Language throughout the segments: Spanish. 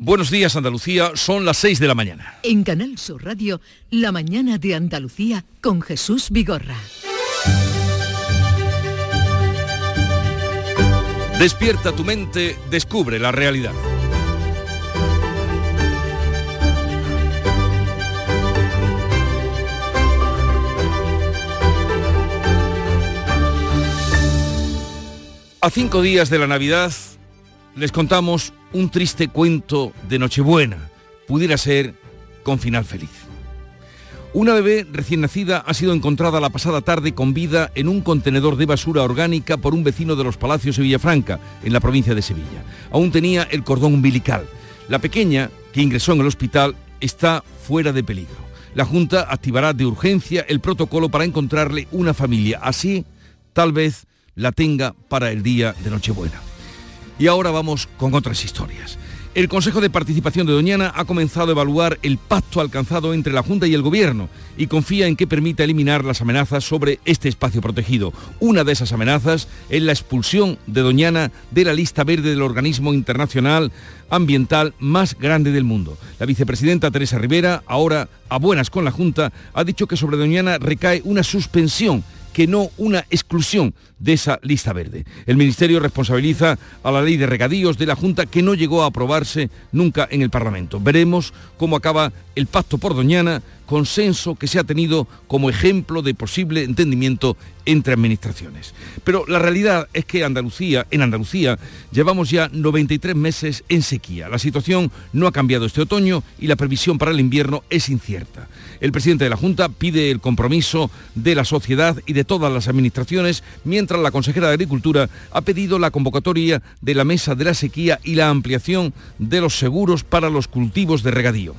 Buenos días Andalucía, son las 6 de la mañana. En Canal Sur Radio, La mañana de Andalucía con Jesús Vigorra. Despierta tu mente, descubre la realidad. A cinco días de la Navidad les contamos un triste cuento de Nochebuena. Pudiera ser con final feliz. Una bebé recién nacida ha sido encontrada la pasada tarde con vida en un contenedor de basura orgánica por un vecino de los Palacios de Villafranca, en la provincia de Sevilla. Aún tenía el cordón umbilical. La pequeña, que ingresó en el hospital, está fuera de peligro. La Junta activará de urgencia el protocolo para encontrarle una familia. Así, tal vez la tenga para el día de Nochebuena. Y ahora vamos con otras historias. El Consejo de Participación de Doñana ha comenzado a evaluar el pacto alcanzado entre la Junta y el Gobierno y confía en que permita eliminar las amenazas sobre este espacio protegido. Una de esas amenazas es la expulsión de Doñana de la lista verde del organismo internacional ambiental más grande del mundo. La vicepresidenta Teresa Rivera, ahora a buenas con la Junta, ha dicho que sobre Doñana recae una suspensión que no una exclusión de esa lista verde. El Ministerio responsabiliza a la ley de regadíos de la Junta que no llegó a aprobarse nunca en el Parlamento. Veremos cómo acaba el pacto por Doñana, consenso que se ha tenido como ejemplo de posible entendimiento entre administraciones. Pero la realidad es que Andalucía, en Andalucía llevamos ya 93 meses en sequía. La situación no ha cambiado este otoño y la previsión para el invierno es incierta. El presidente de la Junta pide el compromiso de la sociedad y de todas las administraciones, mientras la consejera de Agricultura ha pedido la convocatoria de la mesa de la sequía y la ampliación de los seguros para los cultivos de regadío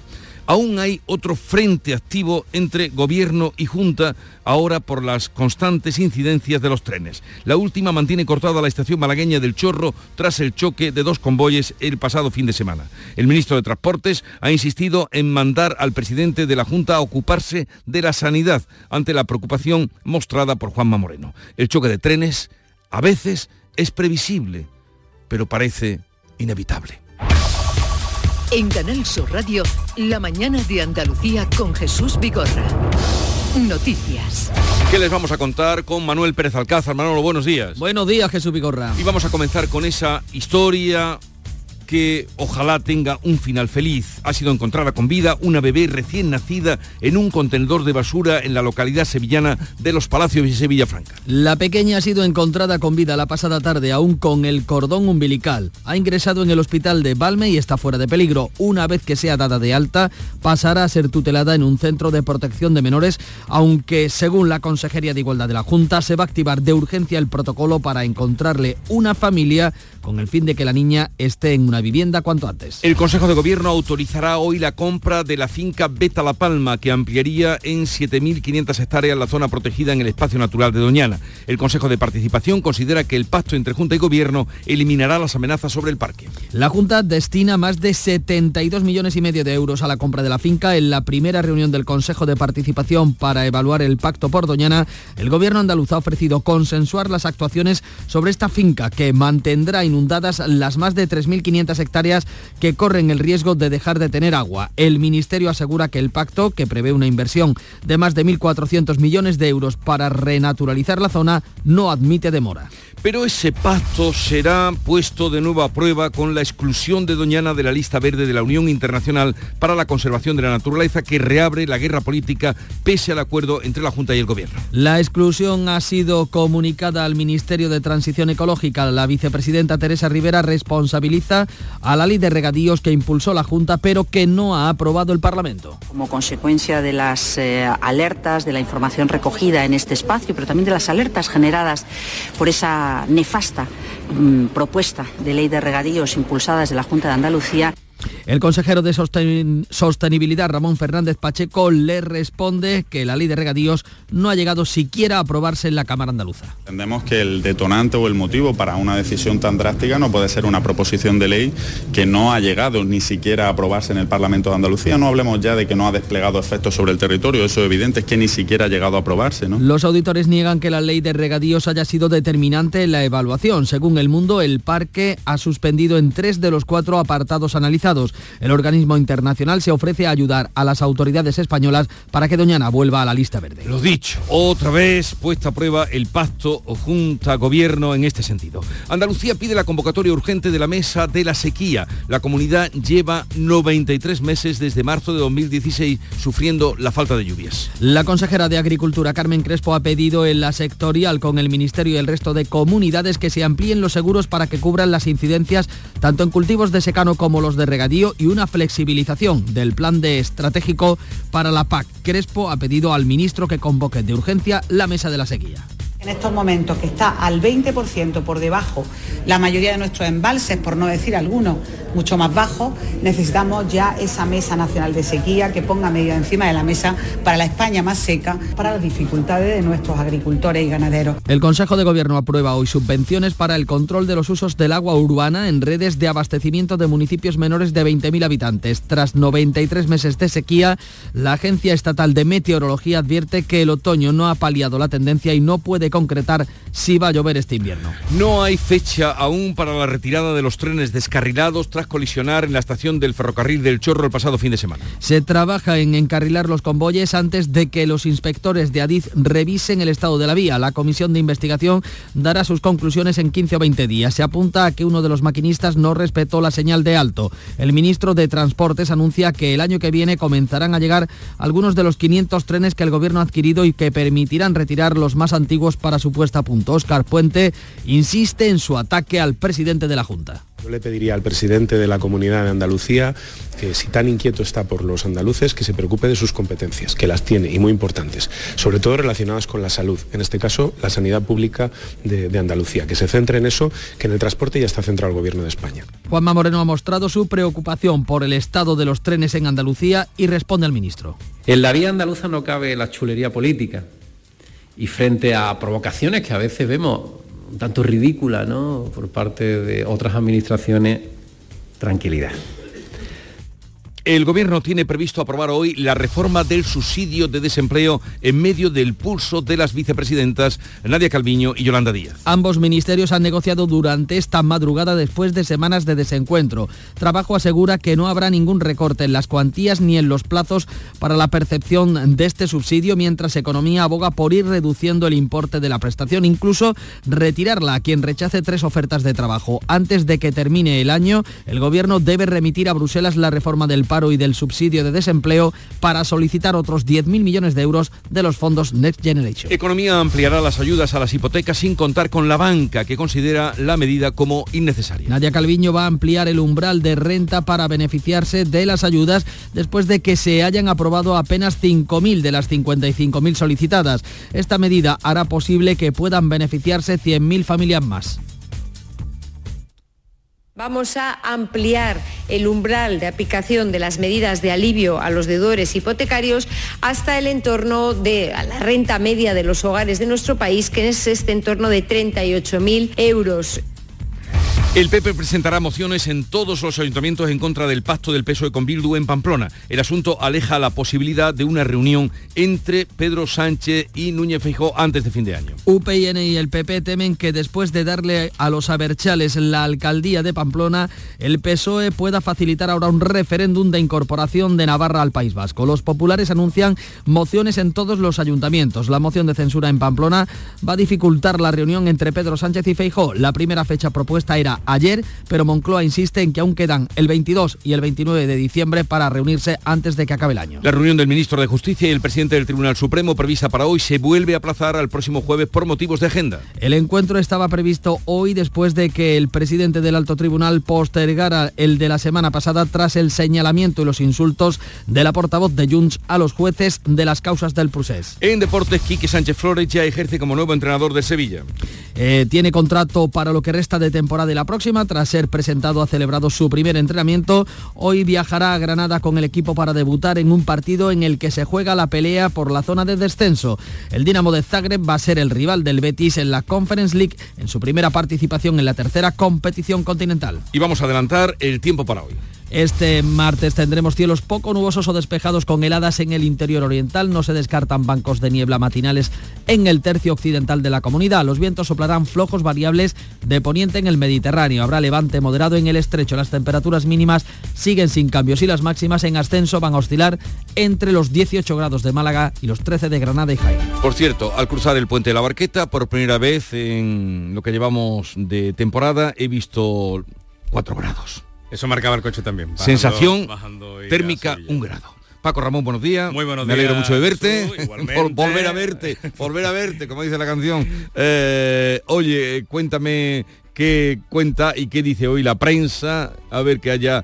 aún hay otro frente activo entre gobierno y junta ahora por las constantes incidencias de los trenes. La última mantiene cortada la estación malagueña del Chorro tras el choque de dos convoyes el pasado fin de semana. El ministro de Transportes ha insistido en mandar al presidente de la Junta a ocuparse de la sanidad ante la preocupación mostrada por Juanma Moreno. El choque de trenes a veces es previsible, pero parece inevitable. En Canal Sur Radio, la mañana de Andalucía con Jesús Vigorra. Noticias. ¿Qué les vamos a contar con Manuel Pérez Alcázar? Manolo, buenos días. Buenos días, Jesús Vigorra. Y vamos a comenzar con esa historia que ojalá tenga un final feliz. Ha sido encontrada con vida una bebé recién nacida en un contenedor de basura en la localidad sevillana de Los Palacios y Sevilla Franca. La pequeña ha sido encontrada con vida la pasada tarde, aún con el cordón umbilical. Ha ingresado en el hospital de Balme y está fuera de peligro. Una vez que sea dada de alta, pasará a ser tutelada en un centro de protección de menores, aunque según la Consejería de Igualdad de la Junta, se va a activar de urgencia el protocolo para encontrarle una familia con el fin de que la niña esté en una vivienda cuanto antes. El Consejo de Gobierno autorizará hoy la compra de la finca Beta La Palma, que ampliaría en 7.500 hectáreas la zona protegida en el espacio natural de Doñana. El Consejo de Participación considera que el pacto entre Junta y Gobierno eliminará las amenazas sobre el parque. La Junta destina más de 72 millones y medio de euros a la compra de la finca. En la primera reunión del Consejo de Participación para evaluar el pacto por Doñana, el Gobierno andaluz ha ofrecido consensuar las actuaciones sobre esta finca que mantendrá inundadas las más de 3.500 hectáreas que corren el riesgo de dejar de tener agua. El Ministerio asegura que el pacto, que prevé una inversión de más de 1.400 millones de euros para renaturalizar la zona, no admite demora. Pero ese pacto será puesto de nuevo a prueba con la exclusión de Doñana de la lista verde de la Unión Internacional para la Conservación de la Naturaleza que reabre la guerra política pese al acuerdo entre la Junta y el Gobierno. La exclusión ha sido comunicada al Ministerio de Transición Ecológica. La vicepresidenta Teresa Rivera responsabiliza a la ley de regadíos que impulsó la Junta pero que no ha aprobado el Parlamento. Como consecuencia de las eh, alertas, de la información recogida en este espacio, pero también de las alertas generadas por esa nefasta mm, propuesta de ley de regadíos impulsada desde la Junta de Andalucía. El consejero de Sostenibilidad, Ramón Fernández Pacheco, le responde que la ley de regadíos no ha llegado siquiera a aprobarse en la Cámara Andaluza. Entendemos que el detonante o el motivo para una decisión tan drástica no puede ser una proposición de ley que no ha llegado ni siquiera a aprobarse en el Parlamento de Andalucía. No hablemos ya de que no ha desplegado efectos sobre el territorio, eso es evidente, es que ni siquiera ha llegado a aprobarse. ¿no? Los auditores niegan que la ley de regadíos haya sido determinante en la evaluación. Según El Mundo, el parque ha suspendido en tres de los cuatro apartados analizados El organismo internacional se ofrece a ayudar a las autoridades españolas para que Doñana vuelva a la lista verde. Lo dicho, otra vez puesta a prueba el pacto o junta gobierno en este sentido. Andalucía pide la convocatoria urgente de la mesa de la sequía. La comunidad lleva 93 meses desde marzo de 2016 sufriendo la falta de lluvias. La consejera de Agricultura, Carmen Crespo, ha pedido en la sectorial con el Ministerio y el resto de comunidades que se amplíen los seguros para que cubran las incidencias tanto en cultivos de secano como los de regadío y una flexibilización del plan de estratégico para la PAC. Crespo ha pedido al ministro que convoque de urgencia la mesa de la sequía. En estos momentos que está al 20% por debajo la mayoría de nuestros embalses, por no decir algunos mucho más bajos, necesitamos ya esa mesa nacional de sequía que ponga medidas encima de la mesa para la España más seca, para las dificultades de nuestros agricultores y ganaderos. El Consejo de Gobierno aprueba hoy subvenciones para el control de los usos del agua urbana en redes de abastecimiento de municipios menores de 20.000 habitantes. Tras 93 meses de sequía, la Agencia Estatal de Meteorología advierte que el otoño no ha paliado la tendencia y no puede concretar si va a llover este invierno. No hay fecha aún para la retirada de los trenes descarrilados tras colisionar en la estación del ferrocarril del Chorro el pasado fin de semana. Se trabaja en encarrilar los convoyes antes de que los inspectores de Adif revisen el estado de la vía. La comisión de investigación dará sus conclusiones en 15 o 20 días. Se apunta a que uno de los maquinistas no respetó la señal de alto. El ministro de Transportes anuncia que el año que viene comenzarán a llegar algunos de los 500 trenes que el gobierno ha adquirido y que permitirán retirar los más antiguos para su puesta a punto. Oscar Puente insiste en su ataque al presidente de la Junta. Yo le pediría al presidente de la Comunidad de Andalucía que si tan inquieto está por los andaluces, que se preocupe de sus competencias, que las tiene y muy importantes, sobre todo relacionadas con la salud, en este caso la sanidad pública de, de Andalucía, que se centre en eso, que en el transporte ya está centrado el Gobierno de España. Juanma Moreno ha mostrado su preocupación por el estado de los trenes en Andalucía y responde al ministro. En la vía andaluza no cabe la chulería política y frente a provocaciones que a veces vemos un tanto ridículas ¿no? por parte de otras administraciones, tranquilidad. El Gobierno tiene previsto aprobar hoy la reforma del subsidio de desempleo en medio del pulso de las vicepresidentas Nadia Calviño y Yolanda Díaz. Ambos ministerios han negociado durante esta madrugada después de semanas de desencuentro. Trabajo asegura que no habrá ningún recorte en las cuantías ni en los plazos para la percepción de este subsidio, mientras Economía aboga por ir reduciendo el importe de la prestación, incluso retirarla a quien rechace tres ofertas de trabajo. Antes de que termine el año, el Gobierno debe remitir a Bruselas la reforma del paro y del subsidio de desempleo para solicitar otros 10.000 millones de euros de los fondos Next Generation. Economía ampliará las ayudas a las hipotecas sin contar con la banca, que considera la medida como innecesaria. Nadia Calviño va a ampliar el umbral de renta para beneficiarse de las ayudas después de que se hayan aprobado apenas 5.000 de las 55.000 solicitadas. Esta medida hará posible que puedan beneficiarse 100.000 familias más. Vamos a ampliar el umbral de aplicación de las medidas de alivio a los deudores hipotecarios hasta el entorno de la renta media de los hogares de nuestro país, que es este entorno de 38.000 euros. El PP presentará mociones en todos los ayuntamientos en contra del pacto del PSOE con Bildu en Pamplona. El asunto aleja la posibilidad de una reunión entre Pedro Sánchez y Núñez Feijóo antes de fin de año. UPN y el PP temen que después de darle a los Aberchales la alcaldía de Pamplona, el PSOE pueda facilitar ahora un referéndum de incorporación de Navarra al País Vasco. Los populares anuncian mociones en todos los ayuntamientos. La moción de censura en Pamplona va a dificultar la reunión entre Pedro Sánchez y Feijóo. La primera fecha propuesta era ayer, pero Moncloa insiste en que aún quedan el 22 y el 29 de diciembre para reunirse antes de que acabe el año. La reunión del ministro de Justicia y el presidente del Tribunal Supremo prevista para hoy se vuelve a aplazar al próximo jueves por motivos de agenda. El encuentro estaba previsto hoy después de que el presidente del alto tribunal postergara el de la semana pasada tras el señalamiento y los insultos de la portavoz de Junts a los jueces de las causas del procés. En deportes, Quique Sánchez Flores ya ejerce como nuevo entrenador de Sevilla. Eh, tiene contrato para lo que resta de temporada y la próxima. Tras ser presentado ha celebrado su primer entrenamiento. Hoy viajará a Granada con el equipo para debutar en un partido en el que se juega la pelea por la zona de descenso. El Dinamo de Zagreb va a ser el rival del Betis en la Conference League en su primera participación en la tercera competición continental. Y vamos a adelantar el tiempo para hoy. Este martes tendremos cielos poco nubosos o despejados con heladas en el interior oriental. No se descartan bancos de niebla matinales en el tercio occidental de la comunidad. Los vientos soplarán flojos variables de poniente en el Mediterráneo. Habrá levante moderado en el estrecho. Las temperaturas mínimas siguen sin cambios y las máximas en ascenso van a oscilar entre los 18 grados de Málaga y los 13 de Granada y Jaén. Por cierto, al cruzar el puente de la Barqueta, por primera vez en lo que llevamos de temporada, he visto 4 grados. Eso marcaba el coche también. bajando- Sensación bajando térmica un grado. Paco Ramón, buenos días. Muy buenos Me alegro días, mucho de verte. Volver a verte, volver a verte, como dice la canción. Eh, oye, cuéntame qué cuenta y qué dice hoy la prensa, a ver que haya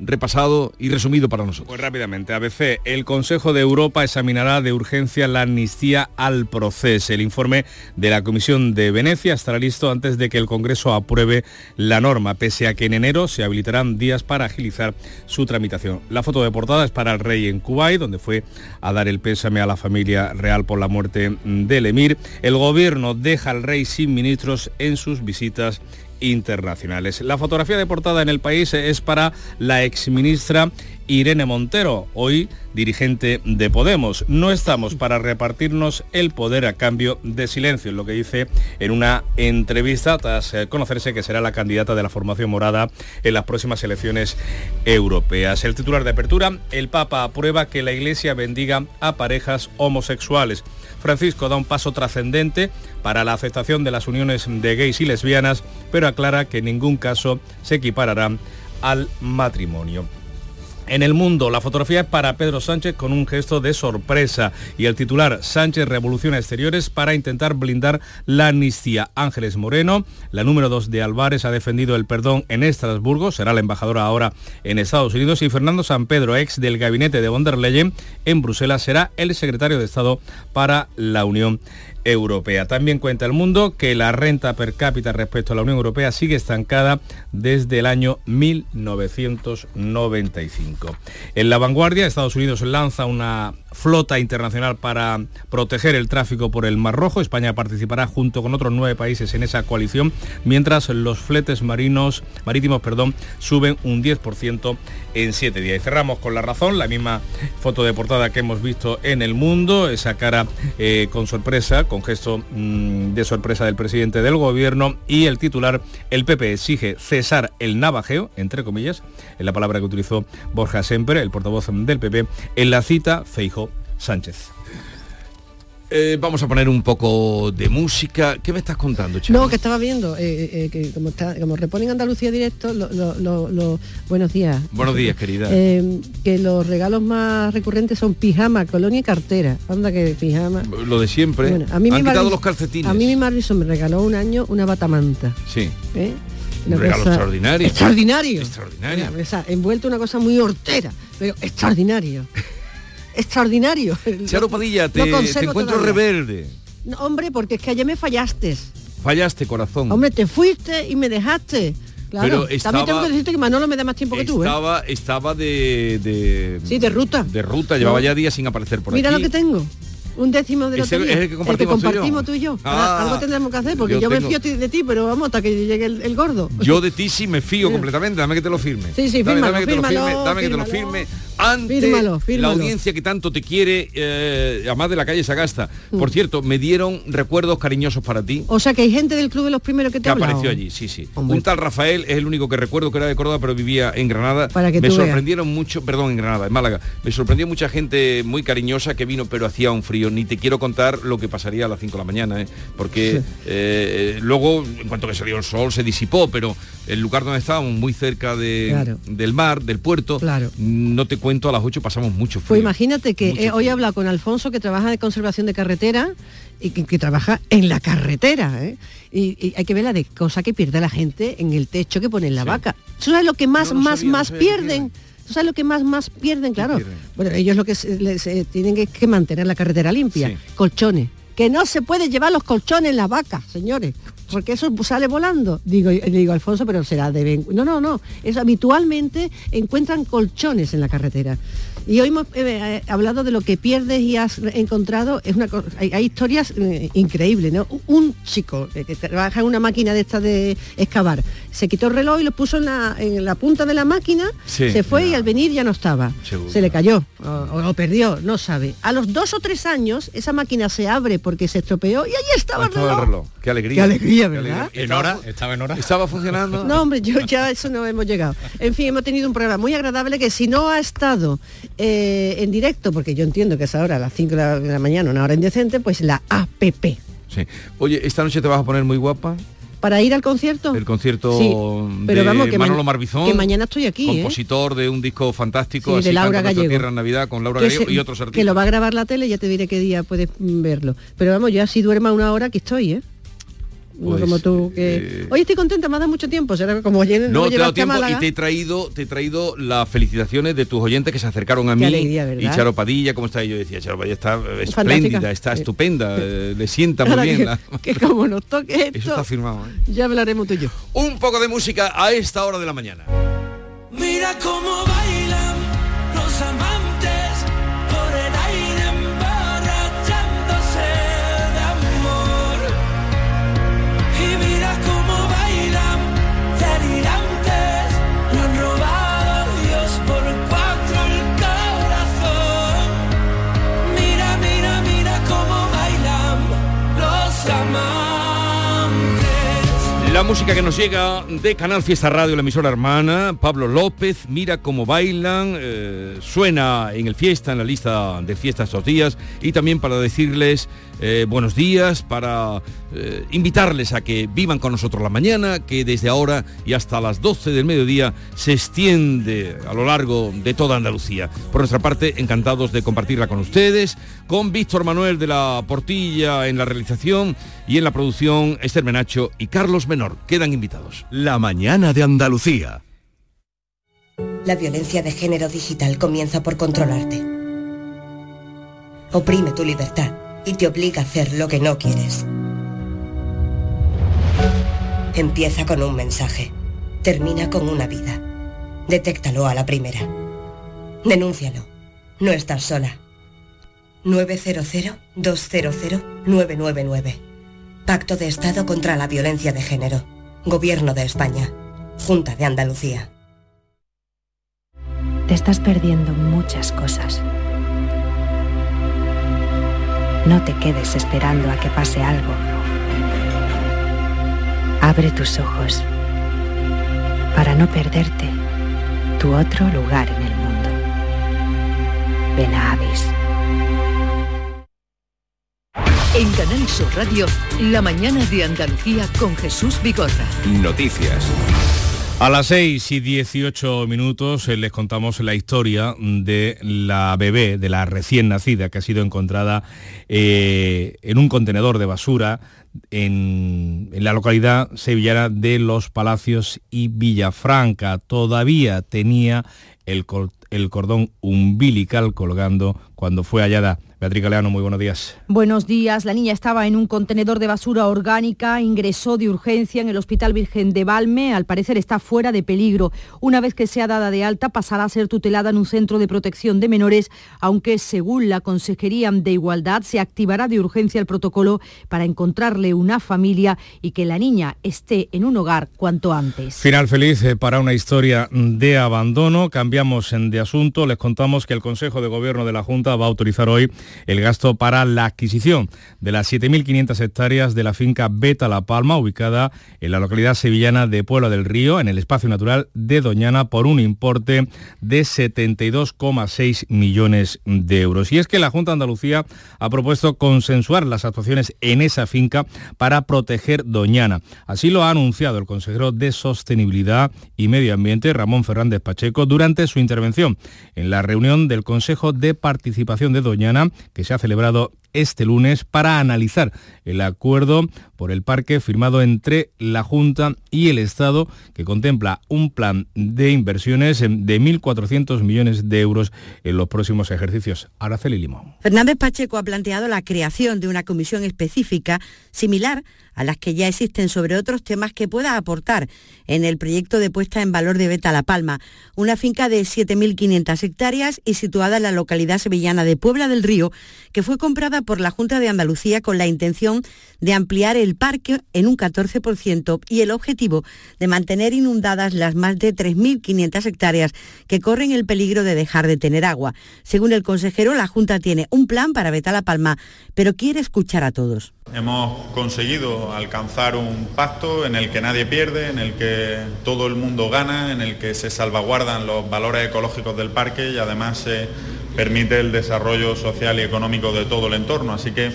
repasado y resumido para nosotros. Pues rápidamente, ABC, el Consejo de Europa examinará de urgencia la amnistía al proceso. El informe de la Comisión de Venecia estará listo antes de que el Congreso apruebe la norma, pese a que en enero se habilitarán días para agilizar su tramitación. La foto de portada es para el rey en Kuwait, donde fue a dar el pésame a la familia real por la muerte del emir. El gobierno deja al rey sin ministros en sus visitas internacionales. La fotografía de portada en el país es para la exministra Irene Montero, hoy dirigente de Podemos. No estamos para repartirnos el poder a cambio de silencio, es lo que dice en una entrevista tras eh, conocerse que será la candidata de la formación morada en las próximas elecciones europeas. El titular de apertura, el Papa aprueba que la Iglesia bendiga a parejas homosexuales. Francisco da un paso trascendente para la aceptación de las uniones de gays y lesbianas, pero aclara que en ningún caso se equipararán al matrimonio. En el mundo, la fotografía es para Pedro Sánchez con un gesto de sorpresa. Y el titular Sánchez Revolución Exteriores para intentar blindar la amnistía. Ángeles Moreno, la número 2 de Álvarez, ha defendido el perdón en Estrasburgo, será la embajadora ahora en Estados Unidos. Y Fernando San Pedro, ex del gabinete de von der Leyen en Bruselas, será el secretario de Estado para la Unión Europea. También cuenta el mundo que la renta per cápita respecto a la Unión Europea sigue estancada desde el año 1995. En la vanguardia, Estados Unidos lanza una flota internacional para proteger el tráfico por el Mar Rojo. España participará junto con otros nueve países en esa coalición, mientras los fletes marinos, marítimos perdón, suben un 10% en siete días. Y cerramos con la razón, la misma foto de portada que hemos visto en el mundo, esa cara eh, con sorpresa, con gesto mm, de sorpresa del presidente del gobierno y el titular, el PP exige cesar el navajeo, entre comillas, en la palabra que utilizó Borja Semper, el portavoz del PP, en la cita Feijo Sánchez. Eh, vamos a poner un poco de música. ¿Qué me estás contando, Charo? No, que estaba viendo, eh, eh, que como, está, como reponen Andalucía directo, lo- lo- lo- lo- buenos días. Buenos días, querida. Que los regalos más recurrentes son pijama, colonia y cartera. Anda que pijama. Lo de siempre. Bueno, a mí Han mi quitado los calcetines. A mí mi Marvison me regaló un año una batamanta. Sí. ¿eh? Un regalo extraordinario. Extraordinario. Extraordinario. Mira, esa, envuelto una cosa muy hortera, pero extraordinario. extraordinario. Charo Padilla, te, te encuentro todavía. rebelde. No, hombre, porque es que ayer me fallaste. Fallaste, corazón. Hombre, te fuiste y me dejaste. Claro. Pero También estaba- tengo que decirte que Manolo me da más tiempo que tú, ¿eh? estaba, estaba de, de... Sí, de ruta. De ruta, llevaba No. ya días sin aparecer por Mira aquí. lo que tengo. Un décimo de lotería. es el que compartimos tú y yo. compartimos tú y yo. Ah, Algo tendremos que hacer porque yo yo, me tengo- fío de ti, pero vamos hasta que llegue el, el gordo. Yo de ti sí me fío completamente, dame que te lo firme. Sí, sí, dame, fírmalo, dame que te lo firme, dame que te lo firme ante Fírmalo, fírmalo. la audiencia que tanto te quiere, eh, además de la calle Sagasta. Mm. Por cierto, me dieron recuerdos cariñosos para ti. O sea que hay gente del club de los primeros que te que ha hablado. apareció allí, sí, sí. Hombre. Un tal Rafael es el único que recuerdo que era de Córdoba, pero vivía en Granada. Para que me veas. sorprendieron mucho, perdón, en Granada, en Málaga. Me sorprendió mucha gente muy cariñosa que vino, pero hacía un frío. Ni te quiero contar lo que pasaría a las 5 de la mañana, ¿eh? porque Sí. eh, luego, en cuanto que salió el sol, se disipó, pero el lugar donde estábamos, muy cerca de, Claro. del mar, del puerto, Claro. no te cuento, a las 8 pasamos mucho frío. Pues imagínate que eh, hoy he hablado con Alfonso que trabaja de conservación de carretera y que, que trabaja en la carretera. ¿eh? Y, y hay que ver la de cosa que pierde la gente en el techo que pone en la vaca. ¿Tú sabes lo que más, No, más, sabía, más pierden? ¿Tú sabes lo que más, más pierden? Claro. pierden? Bueno, ellos lo que se- les, eh, tienen que, que mantener la carretera limpia. Sí. Colchones. Que no se puede llevar los colchones en la vaca, señores. Porque eso sale volando. Digo, le digo, Alfonso, pero será de... No, no, no. Es habitualmente encuentran colchones en la carretera. Y hoy hemos eh, eh, hablado de lo que pierdes y has encontrado. Es una hay, hay historias eh, increíbles, ¿no? Un chico eh, que trabaja en una máquina de esta de excavar, se quitó el reloj y lo puso en la, en la punta de la máquina, Sí, se fue y al venir ya no estaba. Seguro. Se le cayó o, perdió, no sabe. A los dos o tres años esa máquina se abre porque se estropeó y allí estaba, el el reloj. reloj. Qué alegría. Qué alegría, ¿En hora? ¿Estaba en hora? ¿Estaba funcionando? No, hombre, yo ya a eso no hemos llegado. En fin, hemos tenido un programa muy agradable que si no ha estado eh, en directo, porque yo entiendo que es ahora a las 5 de la, mañana, una hora indecente, pues la APP. Sí. Oye, esta noche te vas a poner muy guapa. ¿Para ir al concierto? El concierto Sí, pero de vamos, que ma- Manolo Marbizón. que mañana estoy aquí, ¿eh? Compositor de un disco fantástico, Sí, de así Laura Gallego. tierra en Navidad con Laura Que Gallego se- y otros artistas. Que lo va a grabar la tele, ya te diré qué día puedes verlo. Pero vamos, yo así duerma una hora, aquí estoy, ¿eh? No Pues, como tú que... eh, Hoy estoy contenta, me ha dado mucho tiempo, será que como ayer No, te he dado tiempo y te he traído, te he traído las felicitaciones de tus oyentes que se acercaron a Qué mí. y Charo Padilla, ¿cómo está? Y yo decía, Charo Padilla está eh, Fantástica. espléndida, está Sí. estupenda, eh, le sienta muy bien. que, la- que como nos toque esto, Eso está firmado. ¿eh? ya hablaremos tú y yo. Un poco de música a esta hora de la mañana. Mira cómo bailan los amantes La música que nos llega de Canal Fiesta Radio, la emisora hermana, Pablo López, mira cómo bailan, eh, suena en el fiesta, en la lista de fiesta estos días, y también para decirles eh, buenos días, para eh, invitarles a que vivan con nosotros la mañana, que desde ahora y hasta las 12 del mediodía se extiende a lo largo de toda Andalucía. Por nuestra parte, encantados de compartirla con ustedes, con Víctor Manuel de la Portilla en la realización y en la producción Esther Menacho y Carlos Menor. Quedan invitados. La mañana de Andalucía. La violencia de género digital comienza por controlarte. Oprime tu libertad y te obliga a hacer lo que no quieres. Empieza con un mensaje. Termina con una vida. Detéctalo a la primera. Denúncialo. No estás sola. 900-200-999. Pacto de Estado contra la Violencia de Género. Gobierno de España. Junta de Andalucía. Te estás perdiendo muchas cosas. No te quedes esperando a que pase algo. Abre tus ojos para no perderte tu otro lugar en el mundo. Ven a Avis. En Canal Sur Radio, la mañana de Andalucía con Jesús Vigorra. Noticias. A las 6 y 18 minutos eh, les contamos la historia de la bebé, de la recién nacida, que ha sido encontrada eh, en un contenedor de basura en, la localidad sevillana de Los Palacios y Villafranca. Todavía tenía el cordón umbilical colgando cuando fue hallada. Beatriz Galeano, muy buenos días. Buenos días. La niña estaba en un contenedor de basura orgánica, ingresó de urgencia en el Hospital Virgen de Valme. Al parecer está fuera de peligro. Una vez que sea dada de alta, pasará a ser tutelada en un centro de protección de menores, aunque según la Consejería de Igualdad se activará de urgencia el protocolo para encontrarle una familia y que la niña esté en un hogar cuanto antes. Final feliz eh, para una historia de abandono. Cambiamos de asunto. Les contamos que el Consejo de Gobierno de la Junta va a autorizar hoy el gasto para la adquisición de las 7.500 hectáreas de la finca Beta La Palma, ubicada en la localidad sevillana de Puebla del Río, en el espacio natural de Doñana, por un importe de 72,6 millones de euros. Y es que la Junta de Andalucía ha propuesto consensuar las actuaciones en esa finca para proteger Doñana. Así lo ha anunciado el consejero de Sostenibilidad y Medio Ambiente, Ramón Fernández Pacheco, durante su intervención en la reunión del Consejo de Participación de Doñana, que se ha celebrado este lunes para analizar el acuerdo por el parque firmado entre la Junta y el Estado que contempla un plan de inversiones de 1.400 millones de euros en los próximos ejercicios. Araceli Limón. Fernández Pacheco ha planteado la creación de una comisión específica similar a las que ya existen sobre otros temas que pueda aportar en el proyecto de puesta en valor de Beta La Palma, una finca de 7.500 hectáreas y situada en la localidad sevillana de Puebla del Río, que fue comprada por la Junta de Andalucía con la intención de ampliar el parque en un 14% y el objetivo de mantener inundadas las más de 3.500 hectáreas que corren el peligro de dejar de tener agua. Según el consejero, la Junta tiene un plan para Beta La Palma, pero quiere escuchar a todos. Hemos conseguido alcanzar un pacto en el que nadie pierde, en el que todo el mundo gana, en el que se salvaguardan los valores ecológicos del parque y además se permite el desarrollo social y económico de todo el entorno. Así que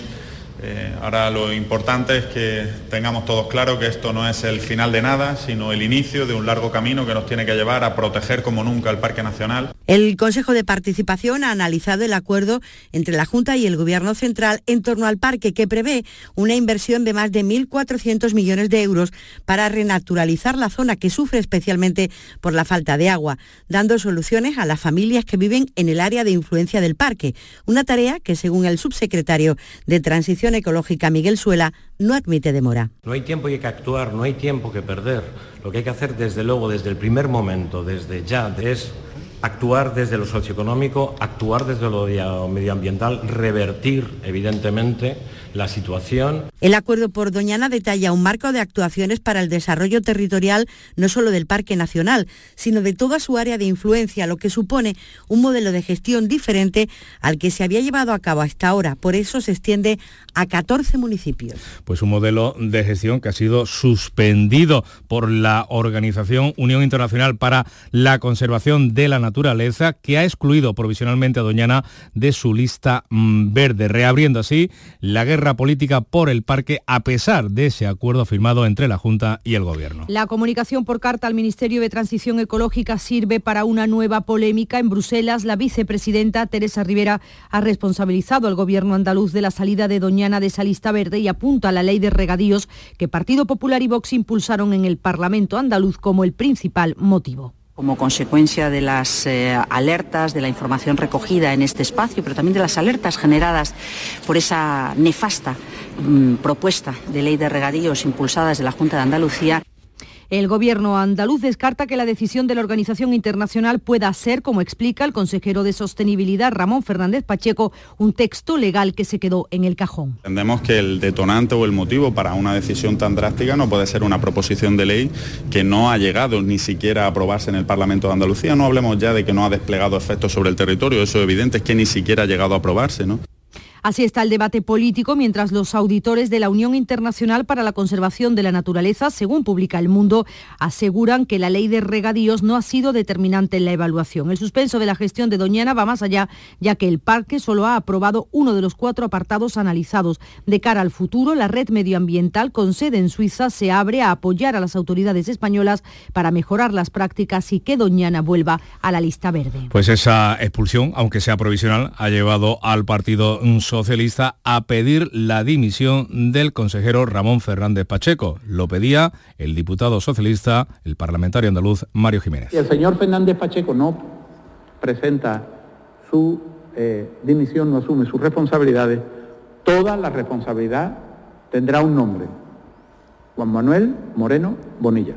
eh, ahora lo importante es que tengamos todos claro que esto no es el final de nada, sino el inicio de un largo camino que nos tiene que llevar a proteger como nunca el Parque Nacional. El Consejo de Participación ha analizado el acuerdo entre la Junta y el Gobierno Central en torno al parque, que prevé una inversión de más de 1.400 millones de euros para renaturalizar la zona que sufre especialmente por la falta de agua, dando soluciones a las familias que viven en el área de influencia del parque, una tarea que, según el subsecretario de Transición Ecológica Miguel Suela, no admite demora. No hay tiempo y hay que actuar, no hay tiempo que perder. Lo que hay que hacer desde luego, desde el primer momento, desde ya, es actuar desde lo socioeconómico, actuar desde lo medioambiental, revertir evidentemente la situación. El acuerdo por Doñana detalla un marco de actuaciones para el desarrollo territorial no solo del Parque Nacional, sino de toda su área de influencia, lo que supone un modelo de gestión diferente al que se había llevado a cabo hasta ahora. Por eso se extiende a 14 municipios. Pues un modelo de gestión que ha sido suspendido por la organización Unión Internacional para la Conservación de la Naturaleza, que ha excluido provisionalmente a Doñana de su lista mm, verde, reabriendo así la guerra política por el parque a pesar de ese acuerdo firmado entre la Junta y el Gobierno. La comunicación por carta al Ministerio de Transición Ecológica sirve para una nueva polémica. En Bruselas, la vicepresidenta Teresa Rivera ha responsabilizado al Gobierno andaluz de la salida de Doñana de esa lista verde y apunta a la ley de regadíos que Partido Popular y Vox impulsaron en el Parlamento andaluz como el principal motivo como consecuencia de las eh, alertas, de la información recogida en este espacio, pero también de las alertas generadas por esa nefasta mm, propuesta de ley de regadíos impulsada desde la Junta de Andalucía. El gobierno andaluz descarta que la decisión de la organización internacional pueda ser, como explica el consejero de Sostenibilidad Ramón Fernández Pacheco, un texto legal que se quedó en el cajón. Entendemos que el detonante o el motivo para una decisión tan drástica no puede ser una proposición de ley que no ha llegado ni siquiera a aprobarse en el Parlamento de Andalucía. No hablemos ya de que no ha desplegado efectos sobre el territorio, eso es evidente, es que ni siquiera ha llegado a aprobarse, ¿no? Así está el debate político mientras los auditores de la Unión Internacional para la Conservación de la Naturaleza, según publica El Mundo, aseguran que la ley de regadíos no ha sido determinante en la evaluación. El suspenso de la gestión de Doñana va más allá, ya que el parque solo ha aprobado uno de los cuatro apartados analizados. De cara al futuro, la red medioambiental con sede en Suiza se abre a apoyar a las autoridades españolas para mejorar las prácticas y que Doñana vuelva a la lista verde. Pues esa expulsión, aunque sea provisional, ha llevado al partido a pedir la dimisión del consejero Ramón Fernández Pacheco. Lo pedía el diputado socialista, el parlamentario andaluz Mario Jiménez. Si el señor Fernández Pacheco no presenta su eh, dimisión, no asume sus responsabilidades, toda la responsabilidad tendrá un nombre. Juan Manuel Moreno Bonilla.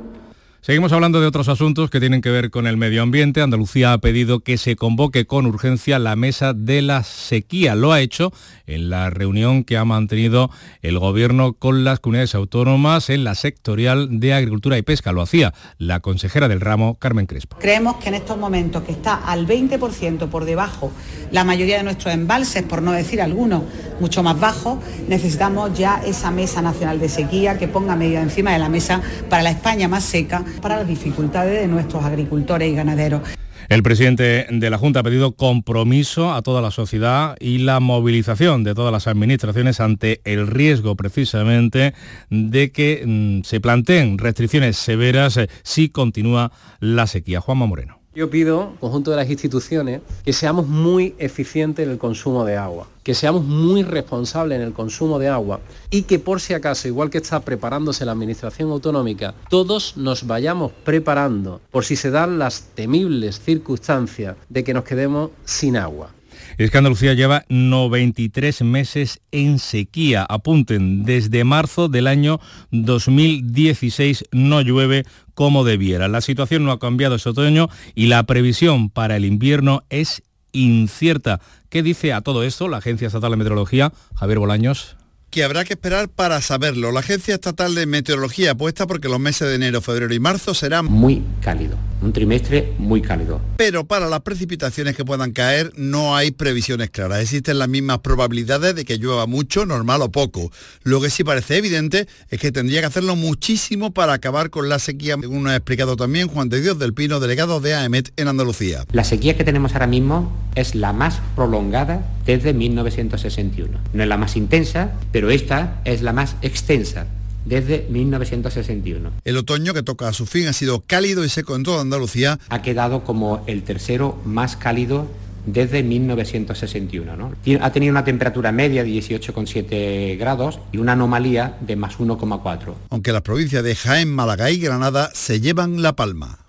Seguimos hablando de otros asuntos que tienen que ver con el medio ambiente. Andalucía ha pedido que se convoque con urgencia la mesa de la sequía. Lo ha hecho en la reunión que ha mantenido el gobierno con las comunidades autónomas en la sectorial de agricultura y pesca. Lo hacía la consejera del ramo, Carmen Crespo. Creemos que en estos momentos que está al 20% por debajo la mayoría de nuestros embalses, por no decir algunos mucho más bajos, necesitamos ya esa mesa nacional de sequía que ponga medidas encima de la mesa para la España más seca para las dificultades de nuestros agricultores y ganaderos. El presidente de la Junta ha pedido compromiso a toda la sociedad y la movilización de todas las administraciones ante el riesgo precisamente de que mm, se planteen restricciones severas eh, si continúa la sequía. Juanma Moreno. Yo pido, conjunto de las instituciones, que seamos muy eficientes en el consumo de agua, que seamos muy responsables en el consumo de agua y que por si acaso, igual que está preparándose la Administración Autonómica, todos nos vayamos preparando por si se dan las temibles circunstancias de que nos quedemos sin agua. Es que Andalucía lleva 93 meses en sequía. Apunten, desde marzo del año 2016 no llueve como debiera. La situación no ha cambiado este otoño y la previsión para el invierno es incierta. ¿Qué dice a todo esto la Agencia Estatal de Meteorología? Javier Bolaños que habrá que esperar para saberlo. La Agencia Estatal de Meteorología apuesta porque los meses de enero, febrero y marzo serán muy cálido, un trimestre muy cálido. Pero para las precipitaciones que puedan caer no hay previsiones claras. Existen las mismas probabilidades de que llueva mucho, normal o poco. Lo que sí parece evidente es que tendría que hacerlo muchísimo para acabar con la sequía, según nos ha explicado también Juan de Dios del Pino, delegado de AEMET en Andalucía. La sequía que tenemos ahora mismo es la más prolongada desde 1961. No es la más intensa, pero esta es la más extensa desde 1961. El otoño que toca a su fin ha sido cálido y seco en toda Andalucía. Ha quedado como el tercero más cálido desde 1961. ¿no? Ha tenido una temperatura media de 18,7 grados y una anomalía de más 1,4. Aunque las provincias de Jaén, Málaga y Granada se llevan la palma.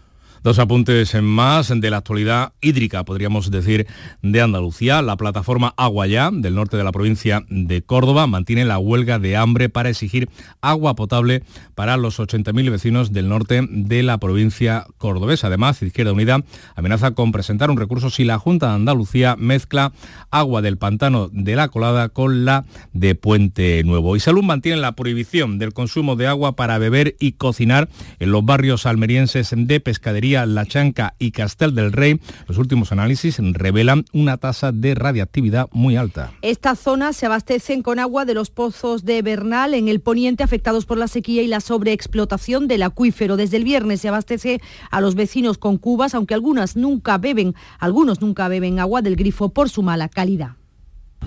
Dos apuntes en más de la actualidad hídrica, podríamos decir, de Andalucía. La plataforma Agua Ya, del norte de la provincia de Córdoba, mantiene la huelga de hambre para exigir agua potable para los 80.000 vecinos del norte de la provincia cordobesa. Además, Izquierda Unida amenaza con presentar un recurso si la Junta de Andalucía mezcla agua del pantano de la Colada con la de Puente Nuevo. Y Salud mantiene la prohibición del consumo de agua para beber y cocinar en los barrios almerienses de pescadería la Chanca y Castel del Rey, los últimos análisis revelan una tasa de radiactividad muy alta. Estas zonas se abastecen con agua de los pozos de Bernal en el poniente afectados por la sequía y la sobreexplotación del acuífero. Desde el viernes se abastece a los vecinos con cubas, aunque algunas nunca beben, algunos nunca beben agua del grifo por su mala calidad.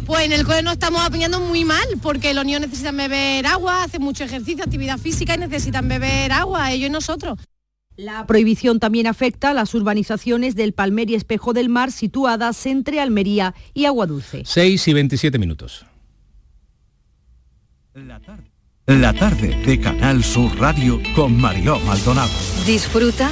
Pues en el cole nos estamos apañando muy mal porque los niños necesitan beber agua, hacen mucho ejercicio, actividad física y necesitan beber agua, ellos y nosotros. La prohibición también afecta a las urbanizaciones del Palmer y Espejo del Mar situadas entre Almería y Agua Dulce. 6 y 27 minutos. La tarde. La tarde de Canal Sur Radio con Mariló Maldonado. Disfruta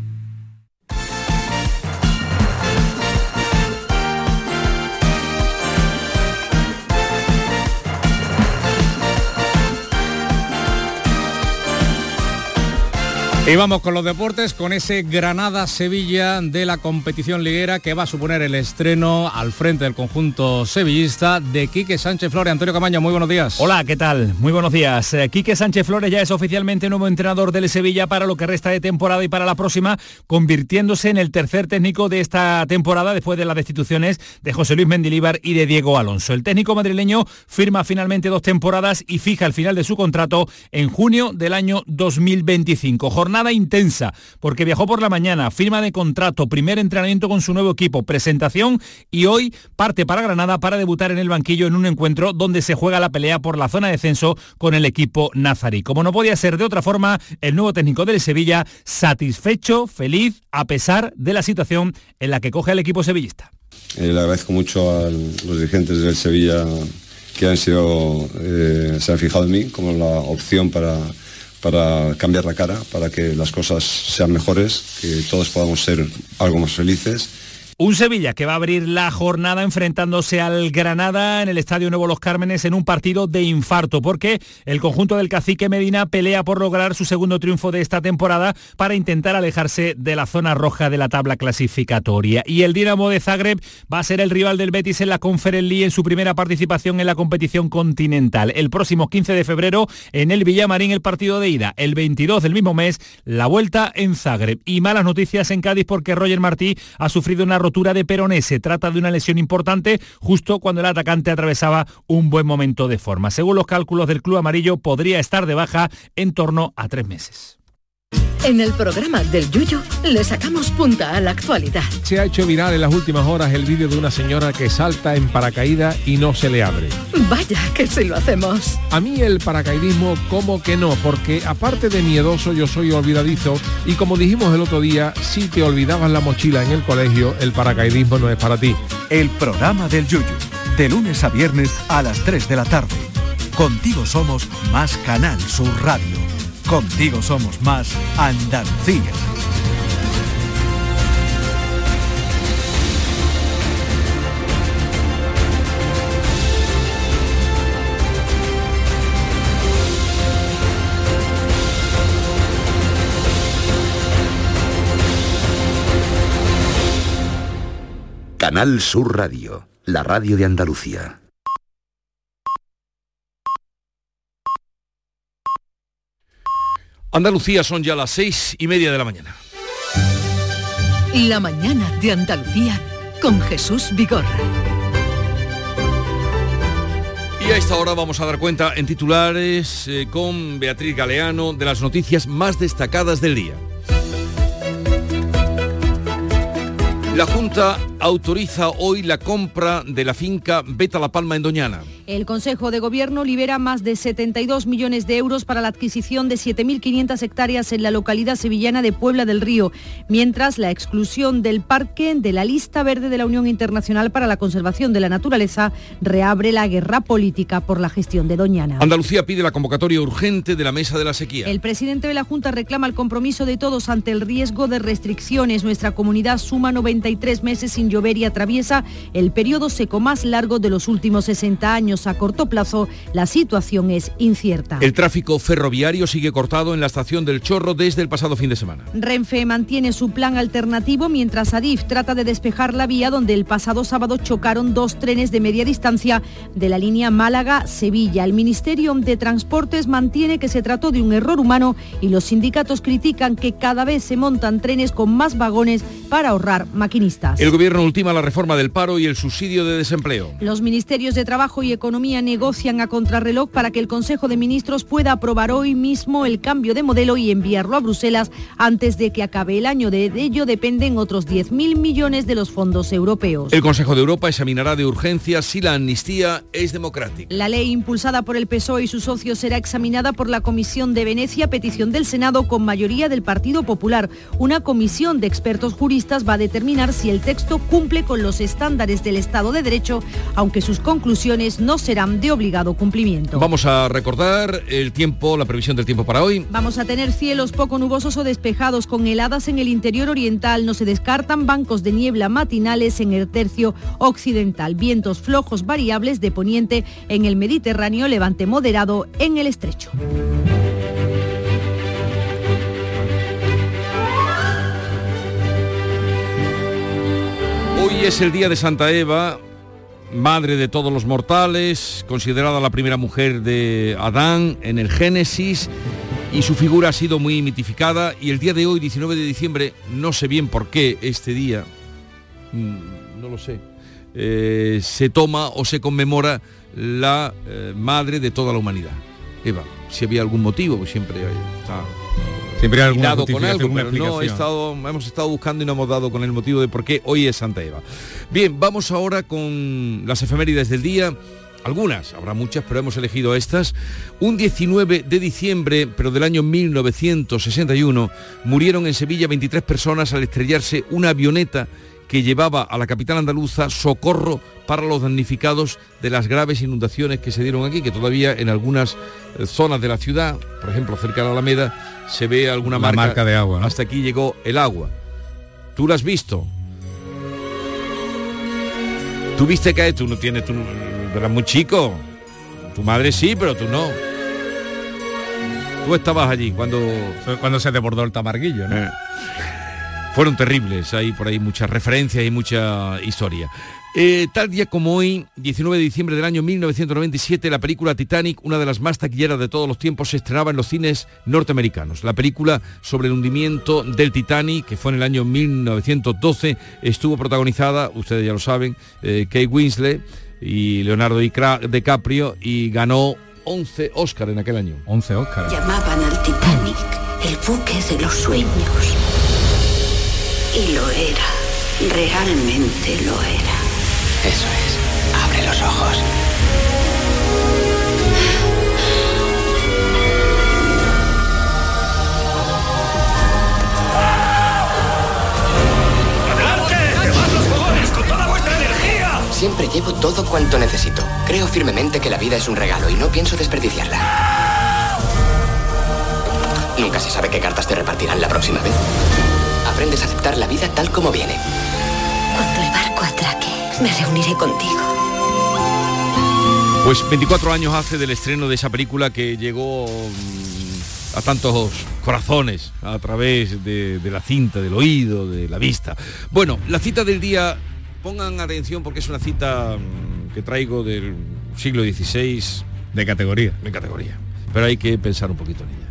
Y vamos con los deportes, con ese Granada-Sevilla de la competición liguera que va a suponer el estreno al frente del conjunto sevillista de Quique Sánchez Flores. Antonio Camaño, muy buenos días. Hola, ¿qué tal? Muy buenos días. Eh, Quique Sánchez Flores ya es oficialmente nuevo entrenador del Sevilla para lo que resta de temporada y para la próxima, convirtiéndose en el tercer técnico de esta temporada después de las destituciones de José Luis Mendilíbar y de Diego Alonso. El técnico madrileño firma finalmente dos temporadas y fija el final de su contrato en junio del año 2025. Jornada intensa, porque viajó por la mañana, firma de contrato, primer entrenamiento con su nuevo equipo, presentación y hoy parte para Granada para debutar en el banquillo en un encuentro donde se juega la pelea por la zona de descenso con el equipo nazarí. Como no podía ser de otra forma, el nuevo técnico del Sevilla satisfecho, feliz, a pesar de la situación en la que coge el equipo sevillista. Eh, le agradezco mucho a los dirigentes del Sevilla que han sido, eh, se han fijado en mí como la opción para para cambiar la cara, para que las cosas sean mejores, que todos podamos ser algo más felices un Sevilla que va a abrir la jornada enfrentándose al Granada en el Estadio Nuevo Los Cármenes en un partido de infarto, porque el conjunto del cacique Medina pelea por lograr su segundo triunfo de esta temporada para intentar alejarse de la zona roja de la tabla clasificatoria. Y el Dinamo de Zagreb va a ser el rival del Betis en la Conference League en su primera participación en la competición continental. El próximo 15 de febrero en el Villamarín el partido de ida. El 22 del mismo mes la vuelta en Zagreb. Y malas noticias en Cádiz porque Roger Martí ha sufrido una rotura rotura de peroné. Se trata de una lesión importante justo cuando el atacante atravesaba un buen momento de forma. Según los cálculos del club amarillo, podría estar de baja en torno a tres meses. En el programa del Yuyo le sacamos punta a la actualidad. Se ha hecho viral en las últimas horas el vídeo de una señora que salta en paracaídas y no se le abre. Vaya que si lo hacemos. A mí el paracaidismo como que no, porque aparte de miedoso yo soy olvidadizo y como dijimos el otro día, si te olvidabas la mochila en el colegio, el paracaidismo no es para ti. El programa del Yuyu, de lunes a viernes a las 3 de la tarde. Contigo somos más Canal Sur Radio. Contigo somos más Andalucía. Canal Sur Radio, la radio de Andalucía. Andalucía son ya las seis y media de la mañana. La mañana de Andalucía con Jesús Vigorra. Y a esta hora vamos a dar cuenta en titulares eh, con Beatriz Galeano de las noticias más destacadas del día. La Junta autoriza hoy la compra de la finca Beta La Palma en Doñana. El Consejo de Gobierno libera más de 72 millones de euros para la adquisición de 7.500 hectáreas en la localidad sevillana de Puebla del Río, mientras la exclusión del parque de la lista verde de la Unión Internacional para la Conservación de la Naturaleza reabre la guerra política por la gestión de Doñana. Andalucía pide la convocatoria urgente de la Mesa de la Sequía. El presidente de la Junta reclama el compromiso de todos ante el riesgo de restricciones. Nuestra comunidad suma 93 meses sin llover y atraviesa el periodo seco más largo de los últimos 60 años. A corto plazo, la situación es incierta. El tráfico ferroviario sigue cortado en la estación del Chorro desde el pasado fin de semana. Renfe mantiene su plan alternativo mientras Adif trata de despejar la vía donde el pasado sábado chocaron dos trenes de media distancia de la línea Málaga-Sevilla. El Ministerio de Transportes mantiene que se trató de un error humano y los sindicatos critican que cada vez se montan trenes con más vagones para ahorrar maquinistas. El gobierno ultima la reforma del paro y el subsidio de desempleo. Los ministerios de Trabajo y Economía negocian a contrarreloj para que el Consejo de Ministros pueda aprobar hoy mismo el cambio de modelo y enviarlo a Bruselas antes de que acabe el año. De ello dependen otros 10.000 millones de los fondos europeos. El Consejo de Europa examinará de urgencia si la amnistía es democrática. La ley impulsada por el PSOE y sus socios será examinada por la Comisión de Venecia, petición del Senado con mayoría del Partido Popular. Una comisión de expertos juristas va a determinar si el texto cumple con los estándares del Estado de Derecho, aunque sus conclusiones no serán de obligado cumplimiento. Vamos a recordar el tiempo, la previsión del tiempo para hoy. Vamos a tener cielos poco nubosos o despejados con heladas en el interior oriental. No se descartan bancos de niebla matinales en el tercio occidental. Vientos flojos variables de poniente en el Mediterráneo, levante moderado en el estrecho. Hoy es el día de Santa Eva, madre de todos los mortales, considerada la primera mujer de Adán en el Génesis y su figura ha sido muy mitificada y el día de hoy, 19 de diciembre, no sé bien por qué este día, mm, no lo sé, eh, se toma o se conmemora la eh, madre de toda la humanidad. Eva, si había algún motivo, siempre está Siempre hay alguna hilado con algo, pero no he estado, hemos estado buscando y no hemos dado con el motivo de por qué hoy es Santa Eva. Bien, vamos ahora con las efemérides del día. Algunas, habrá muchas, pero hemos elegido estas. Un 19 de diciembre, pero del año 1961, murieron en Sevilla 23 personas al estrellarse una avioneta que llevaba a la capital andaluza socorro para los damnificados de las graves inundaciones que se dieron aquí, que todavía en algunas eh, zonas de la ciudad, por ejemplo cerca de la Alameda, se ve alguna marca de agua, ¿no? Hasta aquí llegó el agua. ¿Tú la has visto? ¿Tú viste que tú no tienes, tú eras muy chico? Tu madre sí, pero tú no. Tú estabas allí cuando... Cuando se desbordó el tamarguillo, ¿no? Fueron terribles, hay por ahí muchas referencias y mucha historia. Eh, tal día como hoy, 19 de diciembre del año 1997, la película Titanic, una de las más taquilleras de todos los tiempos, se estrenaba en los cines norteamericanos. La película sobre el hundimiento del Titanic, que fue en el año 1912, estuvo protagonizada, ustedes ya lo saben, eh, Kate Winslet y Leonardo DiCaprio y ganó 11 Oscar en aquel año. 11 Oscar. Llamaban al Titanic el buque de los sueños. Y lo era, realmente lo era. Eso es. Abre los ojos. ¡Adelante! ¡Quemad los fogones con toda vuestra energía! Siempre llevo todo cuanto necesito. Creo firmemente que la vida es un regalo y no pienso desperdiciarla. Nunca se sabe qué cartas te repartirán la próxima vez. Aprendes a aceptar la vida tal como viene. Cuando el barco atraque, me reuniré contigo. Pues 24 años hace del estreno de esa película que llegó mm, a tantos corazones a través de, de, la cinta, del oído, de la vista. Bueno, la cita del día, pongan atención porque es una cita mm, que traigo del siglo XVI. De categoría. De categoría. Pero hay que pensar un poquito en ella.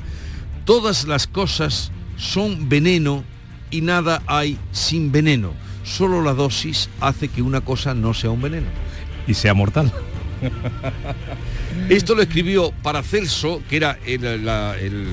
Todas las cosas son veneno y nada hay sin veneno. Solo la dosis hace que una cosa no sea un veneno. Y sea mortal. Esto lo escribió Paracelso, que era el, la, el,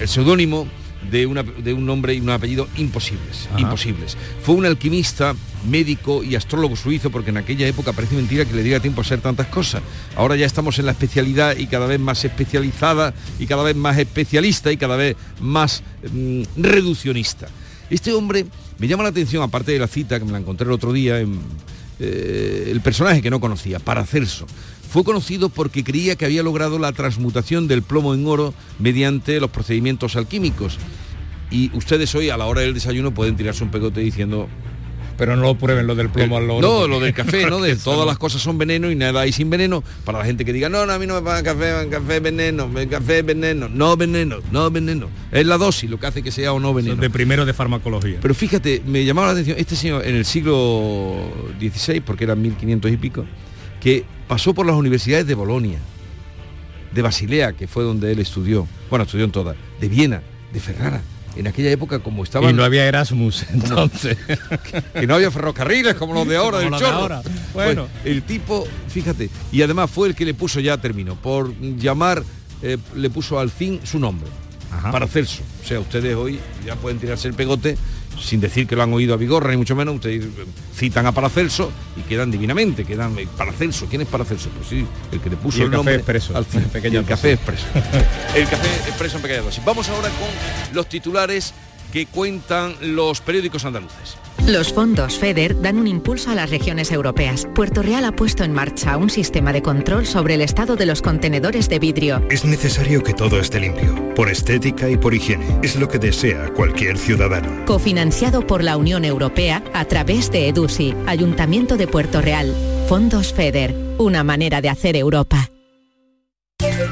el seudónimo de, una, de, un nombre y un apellido imposibles, Ajá. imposibles. Fue un alquimista, médico y astrólogo suizo, porque en aquella época parece mentira que le diera tiempo a hacer tantas cosas. Ahora ya estamos en la especialidad y cada vez más especializada y cada vez más especialista y cada vez más mmm, reduccionista. Este hombre me llama la atención, aparte de la cita que me la encontré el otro día, en, eh, el personaje que no conocía, Paracelso. Fue conocido porque creía que había logrado la transmutación del plomo en oro mediante los procedimientos alquímicos. Y ustedes hoy a la hora del desayuno pueden tirarse un pegote diciendo... Pero no lo prueben lo del plomo el, al oro. No, lo del café, ¿no? De todas las cosas son veneno y nada hay sin veneno. Para la gente que diga, no, no, a mí no me pagan café, café veneno, café veneno, no veneno, no veneno. Es la dosis lo que hace que sea o no veneno. Son de primero de farmacología. Pero fíjate, me llamaba la atención, este señor en el siglo XVI, porque eran 1500 y pico, que pasó por las universidades de Bolonia, de Basilea, que fue donde él estudió, bueno, estudió en todas, de Viena, de Ferrara. En aquella época, como estaban... Y no había Erasmus, entonces. que no había ferrocarriles como los de ahora, del chorro. De ahora. Bueno. Pues el tipo, fíjate, y además fue el que le puso, ya terminó, por llamar, eh, le puso al fin su nombre. Ajá. Paracelso. O sea, ustedes hoy ya pueden tirarse el pegote sin decir que lo han oído a Vigorra, ni mucho menos, ustedes citan a Paracelso y quedan divinamente, quedan Paracelso. ¿Quién es Paracelso? Pues sí, el que le puso y el, el café nombre expreso, al el café expreso. el café expreso en pequeña dosis. Vamos ahora con los titulares que cuentan los periódicos andaluces. Los fondos FEDER dan un impulso a las regiones europeas. Puerto Real ha puesto en marcha un sistema de control sobre el estado de los contenedores de vidrio. Es necesario que todo esté limpio, por estética y por higiene. Es lo que desea cualquier ciudadano. Cofinanciado por la Unión Europea a través de EDUSI, Ayuntamiento de Puerto Real. Fondos FEDER, una manera de hacer Europa.